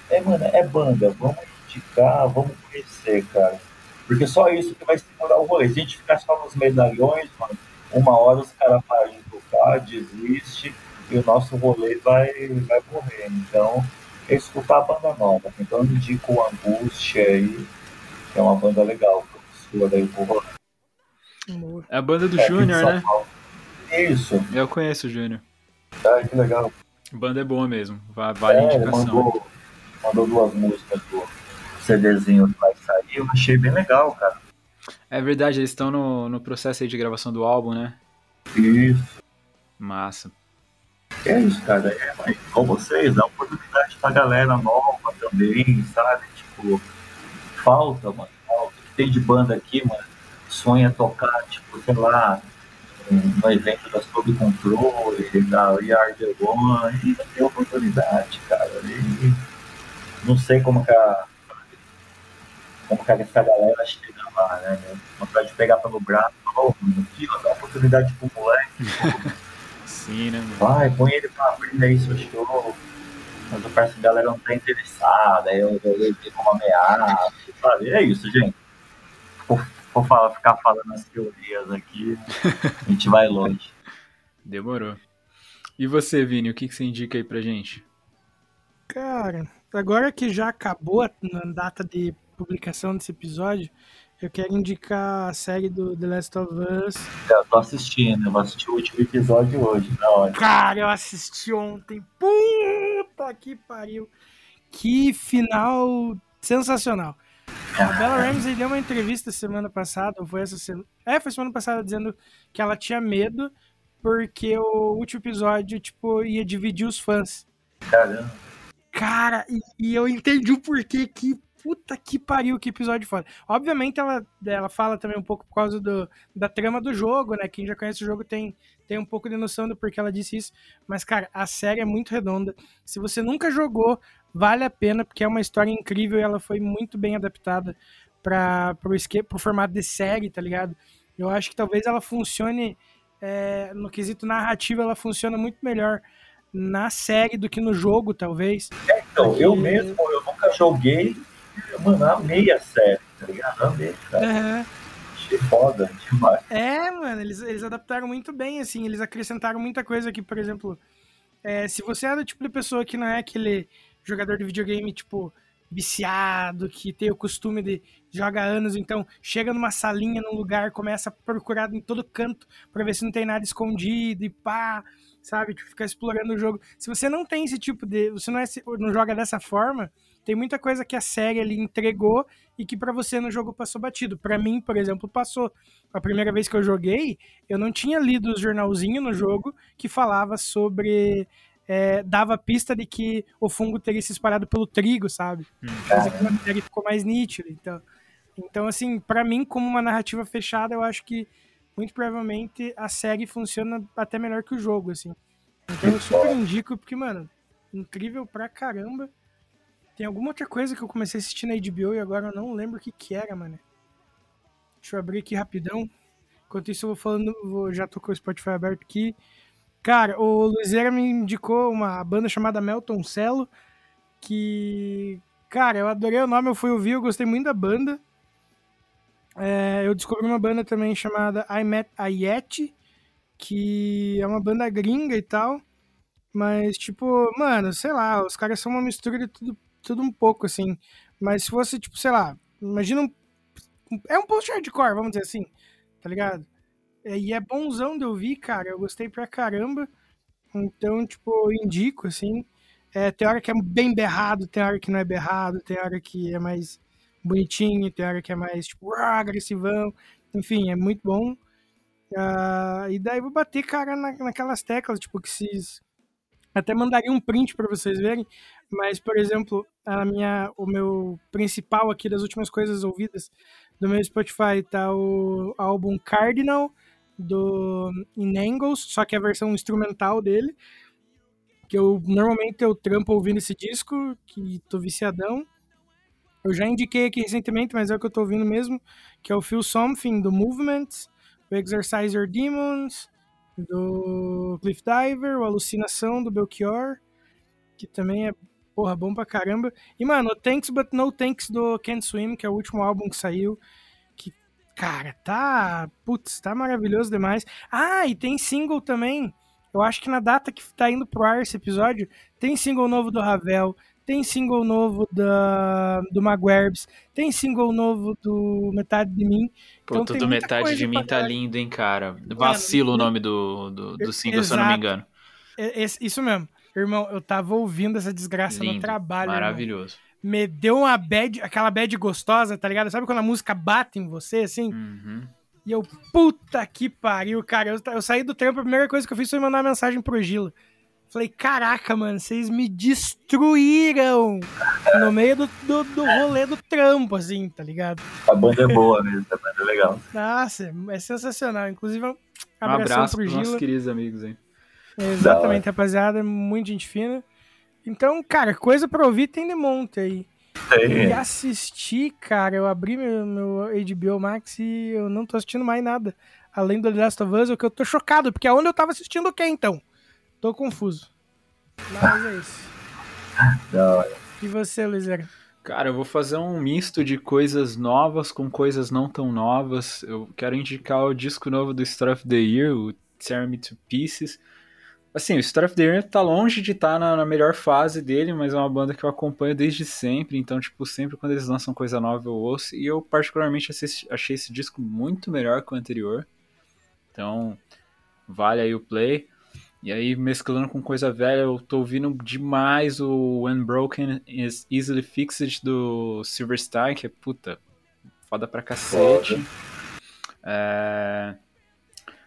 É, mano, é banda. Vamos indicar, vamos conhecer, cara. Porque só isso que vai segurar o rolê. Se a gente ficar só nos medalhões, mano, uma hora os caras param de tocar, desiste e o nosso rolê vai, vai morrer. Então, é escutar a banda nova. Então, eu indico o Angústia aí, que é uma banda legal, professora aí pro rolê. É a banda do É, Júnior, né? Paulo. Isso, Eu conheço o Júnior. ah, que legal. A banda é boa mesmo. va- Vale a É, indicação. mandou, mandou duas músicas do CDzinho que vai sair, eu achei bem legal, cara. É verdade, eles estão no, no processo aí de gravação do álbum, né? Isso. Massa. É isso, cara. É, mas com vocês, dá oportunidade pra galera nova também, sabe? Tipo, falta, mano. Falta. O que tem de banda aqui, mano? Sonha tocar, tipo, sei lá, um- no evento da Sob Controle, da Yard One, e não tem oportunidade, cara. E não sei como que a. Como que essa galera chega lá, né? Vontade de pegar pelo braço, mano, fila, dá oportunidade pro moleque. Sim, né, mano? Vai, põe ele pra abrir aí seu show. Mas eu parece que a galera não tá interessada, aí eu levei como ameaça, sabe? É isso, gente. Vou, vou falar, ficar falando as teorias aqui, a gente vai longe. Demorou. E você, Vini, o que, que você indica aí pra gente? Cara, agora que já acabou a data de publicação desse episódio, eu quero indicar a série do The Last of Us. Eu tô assistindo, eu vou assistir o último episódio hoje, na hora. Cara, eu assisti ontem. Puta que pariu. Que final sensacional. A Bella Ramsey deu uma entrevista semana passada, ou foi essa semana? É, foi semana passada, dizendo que ela tinha medo porque o último episódio, tipo, ia dividir os fãs. Caramba. Cara, e, e eu entendi o porquê que. Puta que pariu, que episódio foda. Obviamente ela, ela fala também um pouco por causa do, da trama do jogo, né? Quem já conhece o jogo tem, tem um pouco de noção do porquê ela disse isso. Mas, cara, a série é muito redonda. Se você nunca jogou, vale a pena, porque é uma história incrível e ela foi muito bem adaptada para pro, pro formato de série, tá ligado? Eu acho que talvez ela funcione é, no quesito narrativo, ela funciona muito melhor na série do que no jogo, talvez. Então, eu Porque- mesmo, eu nunca joguei, mano, amei a série, tá ligado? Amei, cara. Achei foda demais. É, mano, eles, eles adaptaram muito bem, assim, eles acrescentaram muita coisa aqui, por exemplo, é, se você é do tipo de pessoa que não é aquele jogador de videogame, tipo, viciado, que tem o costume de jogar anos, então chega numa salinha, num lugar, começa a procurar em todo canto pra ver se não tem nada escondido e pá, sabe, tipo, ficar explorando o jogo. Se você não tem esse tipo de, você não, é, não joga dessa forma, tem muita coisa que a série ali entregou e que pra você no jogo passou batido. Pra mim, por exemplo, passou. A primeira vez que eu joguei, eu não tinha lido os jornalzinhos no jogo que falava sobre. é, dava pista de que o fungo teria se espalhado pelo trigo, sabe? Mas aqui na série ficou mais nítido. Então, então assim, pra mim, como uma narrativa fechada, eu acho que muito provavelmente a série funciona até melhor que o jogo, assim. Então eu super indico, porque, mano, incrível pra caramba. Tem alguma outra coisa que eu comecei a assistir na HBO e agora eu não lembro o que que era, mano. Deixa eu abrir aqui rapidão. Enquanto isso eu vou falando, vou, já tô com o Spotify aberto aqui. Cara, o Luizera me indicou uma banda chamada Melton Cello, que, cara, eu adorei o nome, eu fui ouvir, eu gostei muito da banda. É, eu descobri uma banda também chamada I Met a Yeti, que é uma banda gringa e tal. Mas, tipo, mano, sei lá, os caras são uma mistura de tudo, tudo um pouco, assim. Mas se fosse, tipo, sei lá, imagina um. É um post hardcore, vamos dizer assim, tá ligado? É, E é bonzão de ouvir, cara. Eu gostei pra caramba. Então, tipo, indico, assim. É, tem hora que é bem berrado, tem hora que não é berrado, tem hora que é mais bonitinho, tem hora que é mais, tipo, agressivão. Enfim, é muito bom. Ah, e daí vou bater, cara, na, naquelas teclas, tipo, que se. Até mandaria um print pra vocês verem. Mas, por exemplo, a minha, o meu principal aqui das últimas coisas ouvidas do meu Spotify tá o álbum Cardinal do In Angles, só que é a versão instrumental dele. Que eu normalmente eu trampo ouvindo esse disco, que tô viciadão. Eu já indiquei aqui recentemente, mas é o que eu tô ouvindo mesmo, que é o Feel Something do Movement, o Exercise Your Demons, do Cliff Diver, o Alucinação do Belchior, que também é porra bom pra caramba. E mano, o Thanks But No Thanks do Can't Swim, que é o último álbum que saiu, que cara, tá, putz, tá maravilhoso demais. Ah, e tem single também. Eu acho que na data que tá indo pro ar esse episódio, tem single novo do Ravel, tem single novo da, do Maguerbs, tem single novo do Metade de Mim. Pô, Então metade de mim tá lindo, hein, cara. Vacilo o Mano, nome do, do, do single, se eu não me Exato. engano. É- isso mesmo. Irmão, eu tava ouvindo essa desgraça no Lindo, trabalho. irmão. maravilhoso. Me deu uma bad, aquela bad gostosa, tá ligado? Sabe quando a música bate em você, assim? Uhum. E eu, puta que pariu, cara. Eu, eu saí do trampo, a primeira coisa que eu fiz foi mandar uma mensagem pro Gila. Falei, caraca, mano, vocês me destruíram no meio do, do, do rolê do trampo, assim, tá ligado? A banda é boa mesmo, a banda é legal. Nossa, é sensacional. Inclusive, um Um abração abraço pro pros nossos Gila. queridos amigos aí. Exatamente, rapaziada. Muito gente fina. Então, cara, coisa pra ouvir tem de monte aí. E assistir, cara, eu abri meu, meu HBO Max e eu não tô assistindo mais nada. Além do The Last of Us, o que eu tô chocado, porque aonde eu tava assistindo o que então? Tô confuso. Mas é isso. da hora. E você, Luizera? Cara, eu vou fazer um misto de coisas novas com coisas não tão novas. Eu quero indicar o disco novo do Story of the Year, o Tear Me to Pieces. Assim, o Story of the Year tá longe de estar na, na melhor fase dele, mas é uma banda que eu acompanho desde sempre. Então, tipo, sempre quando eles lançam coisa nova eu ouço. E eu, particularmente, assisti- achei esse disco muito melhor que o anterior. Então, vale aí o play. E aí, mesclando com coisa velha, eu tô ouvindo demais o When Broken is Easily Fixed do Silverstein, que é puta, foda pra cacete. É,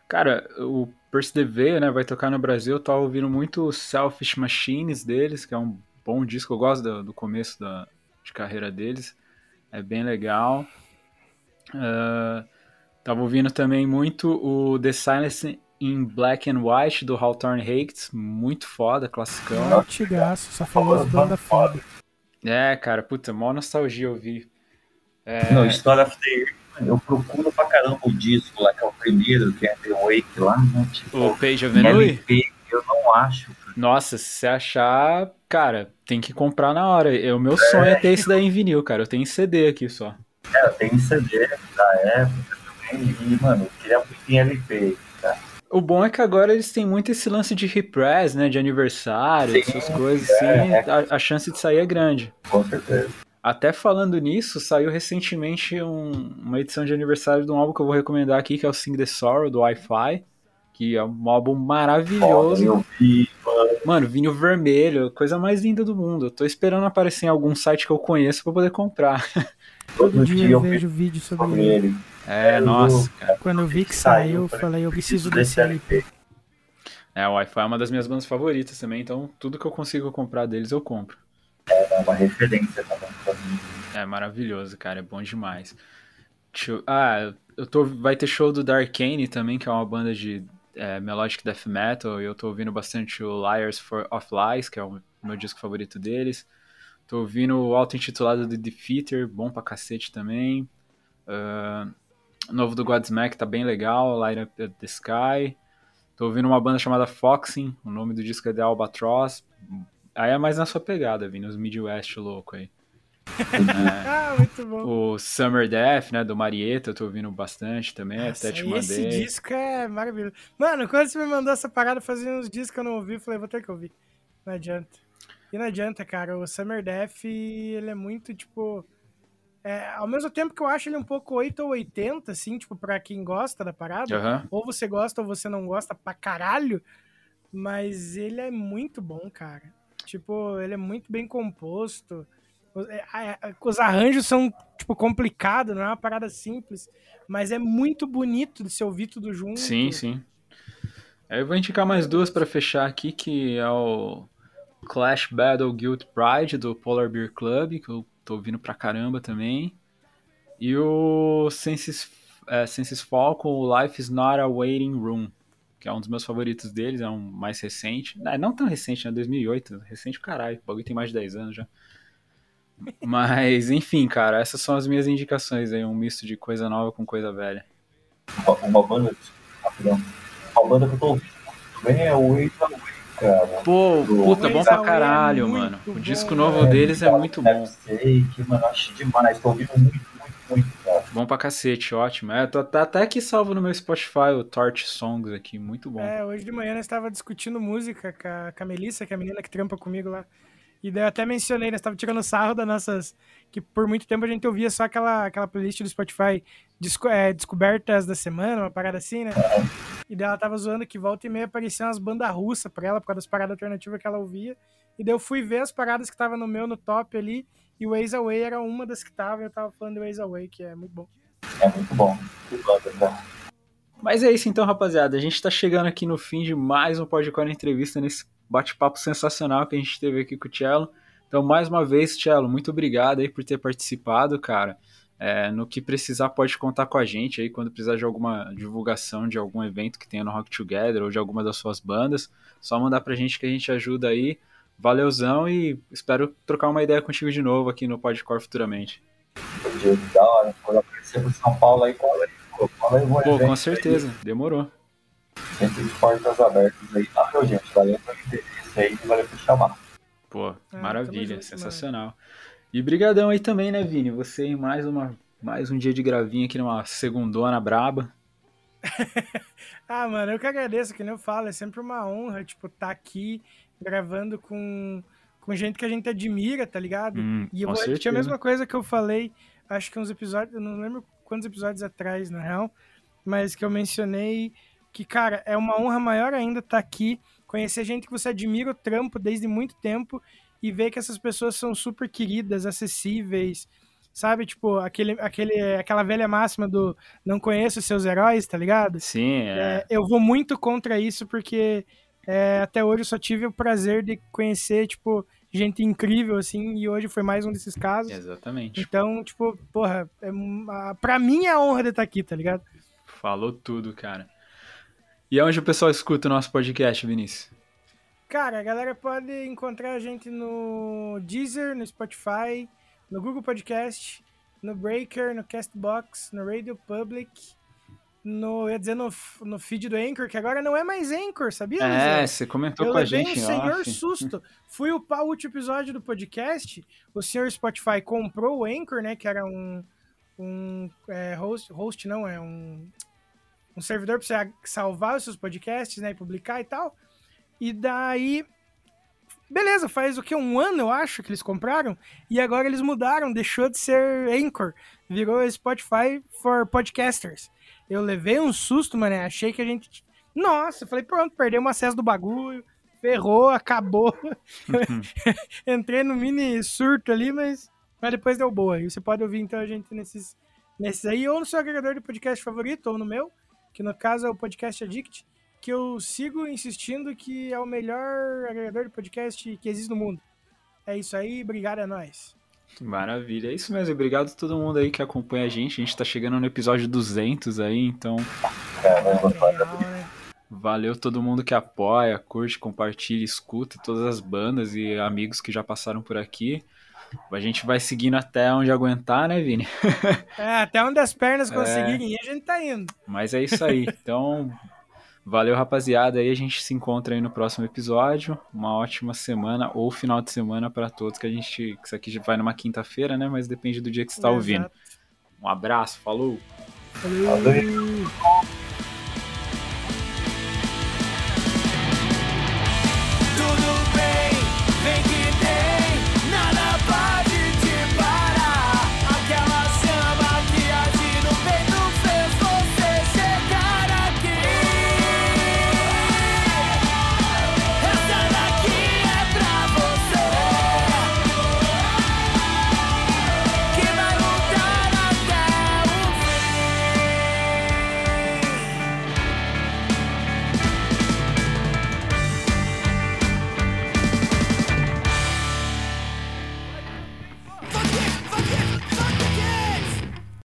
Cara, o Percy the Veil, né, vai tocar no Brasil, eu tava ouvindo muito Selfish Machines deles, que é um bom disco, eu gosto do, do começo da, de carreira deles, é bem legal. É, Tava ouvindo também muito o The Silence in Black and White do Hawthorne Heights, muito foda, classicão. Antigaço, só falou as bandas foda. É, cara, puta, mó nostalgia ouvir. É, Não, Story of the Year, eu procuro pra caramba o disco lá, que é o primeiro, que é The Wake lá, né? Tipo, o Page Avenue? LP, eu não acho. Nossa, se você achar, cara, tem que comprar na hora. É, O meu sonho é ter esse daí em vinil, cara. Eu tenho CD aqui só. É, eu tenho CD da época também, e, mano, eu queria muito em LP, tá? O bom é que agora eles têm muito esse lance de repress, né? De aniversário, Sim, essas coisas assim. é. A, a chance de sair é grande. Com certeza. Até falando nisso, saiu recentemente um- uma edição de aniversário de um álbum que eu vou recomendar aqui, que é o Sing the Sorrow, do Wi-Fi. Que é um álbum Foda, maravilhoso. vi, mano, Mano, vinho vermelho, coisa mais linda do mundo. Eu tô esperando aparecer em algum site que eu conheço pra poder comprar. Todo todo dia eu vejo vídeo sobre sobre ele. ele. É, Eu nossa, cara. Quando eu vi que Saiu, eu falei, eu preciso desse LP. É, o Wi-Fi é uma das minhas bandas favoritas também, então tudo que eu consigo comprar deles eu compro. É uma referência também. É maravilhoso, cara, é bom demais. Eu- Ah, eu tô... vai ter show do Darkane também, que é uma banda de é, melodic death metal, e eu tô ouvindo bastante o Liars for, of Lies, que é o meu disco favorito deles. Tô ouvindo o auto-intitulado The Defeater, bom pra cacete também. O novo do Godsmack tá bem legal, Light Up the Sky. Tô ouvindo uma banda chamada Foxing, o nome do disco é The Albatross. Aí é mais na sua pegada, vindo os Midwest louco aí. Ah, muito bom. O Summer Death, né, do Marieta, eu tô ouvindo bastante também, Nossa, até te esse mandei. disco é maravilhoso. Mano, quando você me mandou essa parada, fazia uns discos que eu não ouvi, eu falei, vou ter que ouvir. Não adianta. E não adianta, cara. O Summer Death, ele é muito, tipo... é, ao mesmo tempo que eu acho ele um pouco 8 ou 80, assim, tipo, pra quem gosta da parada. Aham. Ou você gosta ou você não gosta pra caralho. Mas ele é muito bom, cara. Tipo, ele é muito bem composto. Os, é, é, os arranjos são, tipo, complicados, não é uma parada simples. Mas é muito bonito de se ouvir tudo junto. Sim, sim. Eu vou indicar mais duas pra fechar aqui, que é o Clash Battle Guild Pride do Polar Beer Club, que eu tô ouvindo pra caramba também. E o Senses, é, Senses o Life is Not a Waiting Room, que é um dos meus favoritos deles, é um mais recente. É, não tão recente, né? 2008, recente caralho, o bagulho tem mais de 10 anos já. Mas, enfim, cara, essas são as minhas indicações aí, um misto de coisa nova com coisa velha. Uma, uma banda, rapidão. Uma banda que eu tô ouvindo bem é o Eita cara. Pô, Do- puta, bom pra é caralho, muito mano. O disco novo deles é muito bom. Sei que, mano, acho demais. Tô ouvindo muito, muito, muito, cara. Bom pra cacete, ótimo. É, tô, tá até aqui salvo no meu Spotify o Torch Songs aqui, muito bom. É, hoje de manhã nós estava discutindo música com a, com a Melissa, que é a menina que trampa comigo lá. E daí eu até mencionei, nós estávamos tirando sarro das nossas. Que por muito tempo a gente ouvia só aquela, aquela playlist do Spotify desco- é, Descobertas da Semana, uma parada assim, né? E daí ela tava zoando que volta e meia apareciam umas bandas russas pra ela, por causa das paradas alternativas que ela ouvia. E daí eu fui ver as paradas que estavam no meu, no top ali. E o Ways Away era uma das que tava, e eu tava falando do Ways Away, que é muito bom. É muito bom. Que banda, cara. Mas é isso então, rapaziada. A gente tá chegando aqui no fim de mais um Podcore Entrevista, nesse bate-papo sensacional que a gente teve aqui com o Cello. Então, mais uma vez, Cello, muito obrigado aí por ter participado, cara. É, no que precisar, pode contar com a gente aí quando precisar de alguma divulgação de algum evento que tenha no Rock Together ou de alguma das suas bandas. Só mandar pra gente que a gente ajuda aí. Valeuzão e espero trocar uma ideia contigo de novo aqui no Podcore futuramente. Da hora. Quando aparecer pro São Paulo aí, cola aí. pô, com certeza. Demorou. Sempre de portas abertas aí. Ah, meu gente, valeu pelo interesse aí, valeu por chamar. Pô, tamo maravilha, junto, sensacional. E brigadão aí também, né, Vini? Você em mais uma mais um dia de gravinha aqui numa segundona braba. Ah, mano, eu que agradeço, que nem eu falo, é sempre uma honra, tipo, tá aqui gravando com, com gente que a gente admira, tá ligado? Hum, e eu vou repetir a mesma coisa que eu falei, acho que uns episódios, eu não lembro quantos episódios atrás, na real, mas que eu mencionei que, cara, é uma honra maior ainda estar aqui, conhecer gente que você admira o trampo desde muito tempo e ver que essas pessoas são super queridas, acessíveis, sabe? Tipo, aquele, aquele, aquela velha máxima do não conheço seus heróis, tá ligado? Sim, é. É, eu vou muito contra isso porque é, até hoje eu só tive o prazer de conhecer, tipo, gente incrível, assim, e hoje foi mais um desses casos. Exatamente. Então, tipo, porra, é, uma- pra mim é a honra de estar aqui, tá ligado? Falou tudo, cara. E onde o pessoal escuta o nosso podcast, Vinícius? Cara, a galera pode encontrar a gente no Deezer, no Spotify, no Google Podcast, no Breaker, no Castbox, no Radio Public, no, eu ia dizer no, no feed do Anchor, que agora não é mais Anchor, sabia, É, Luizão? você comentou Eu com a gente, um em senhor off. susto. Fui upar o último episódio do podcast. O senhor Spotify comprou o Anchor, né? Que era um, um é, host, host, não, é um, um servidor para você salvar os seus podcasts, né? E publicar e tal. E daí. Beleza, faz o que? Um ano, eu acho, que eles compraram. E agora eles mudaram, deixou de ser Anchor. Virou Spotify for Podcasters. Eu levei um susto, mano. Achei que a gente. Nossa, falei, pronto, perdemos o acesso do bagulho. Ferrou, acabou. Entrei no mini surto ali, mas, mas depois deu boa. E você pode ouvir então a gente nesses, nesses aí, ou no seu agregador de podcast favorito, ou no meu, que no caso é o Podcast Addict, que eu sigo insistindo que é o melhor agregador de podcast que existe no mundo. É isso aí, obrigado a nós. Maravilha, é isso mesmo. Obrigado a todo mundo aí que acompanha a gente. A gente tá chegando no episódio 200 aí, então Caramba, né? valeu todo mundo que apoia, curte, compartilha, escuta todas as bandas e amigos que já passaram por aqui. A gente vai seguindo até onde aguentar, né, Vini? É, até onde as pernas conseguirem ir, a gente tá indo. Mas é isso aí. Então, valeu, rapaziada. Aí a gente se encontra aí no próximo episódio. Uma ótima semana ou final de semana para todos. Que a gente. que Isso aqui já vai numa quinta-feira, né? Mas depende do dia que você tá ouvindo. Exato. Um abraço, falou! Valeu.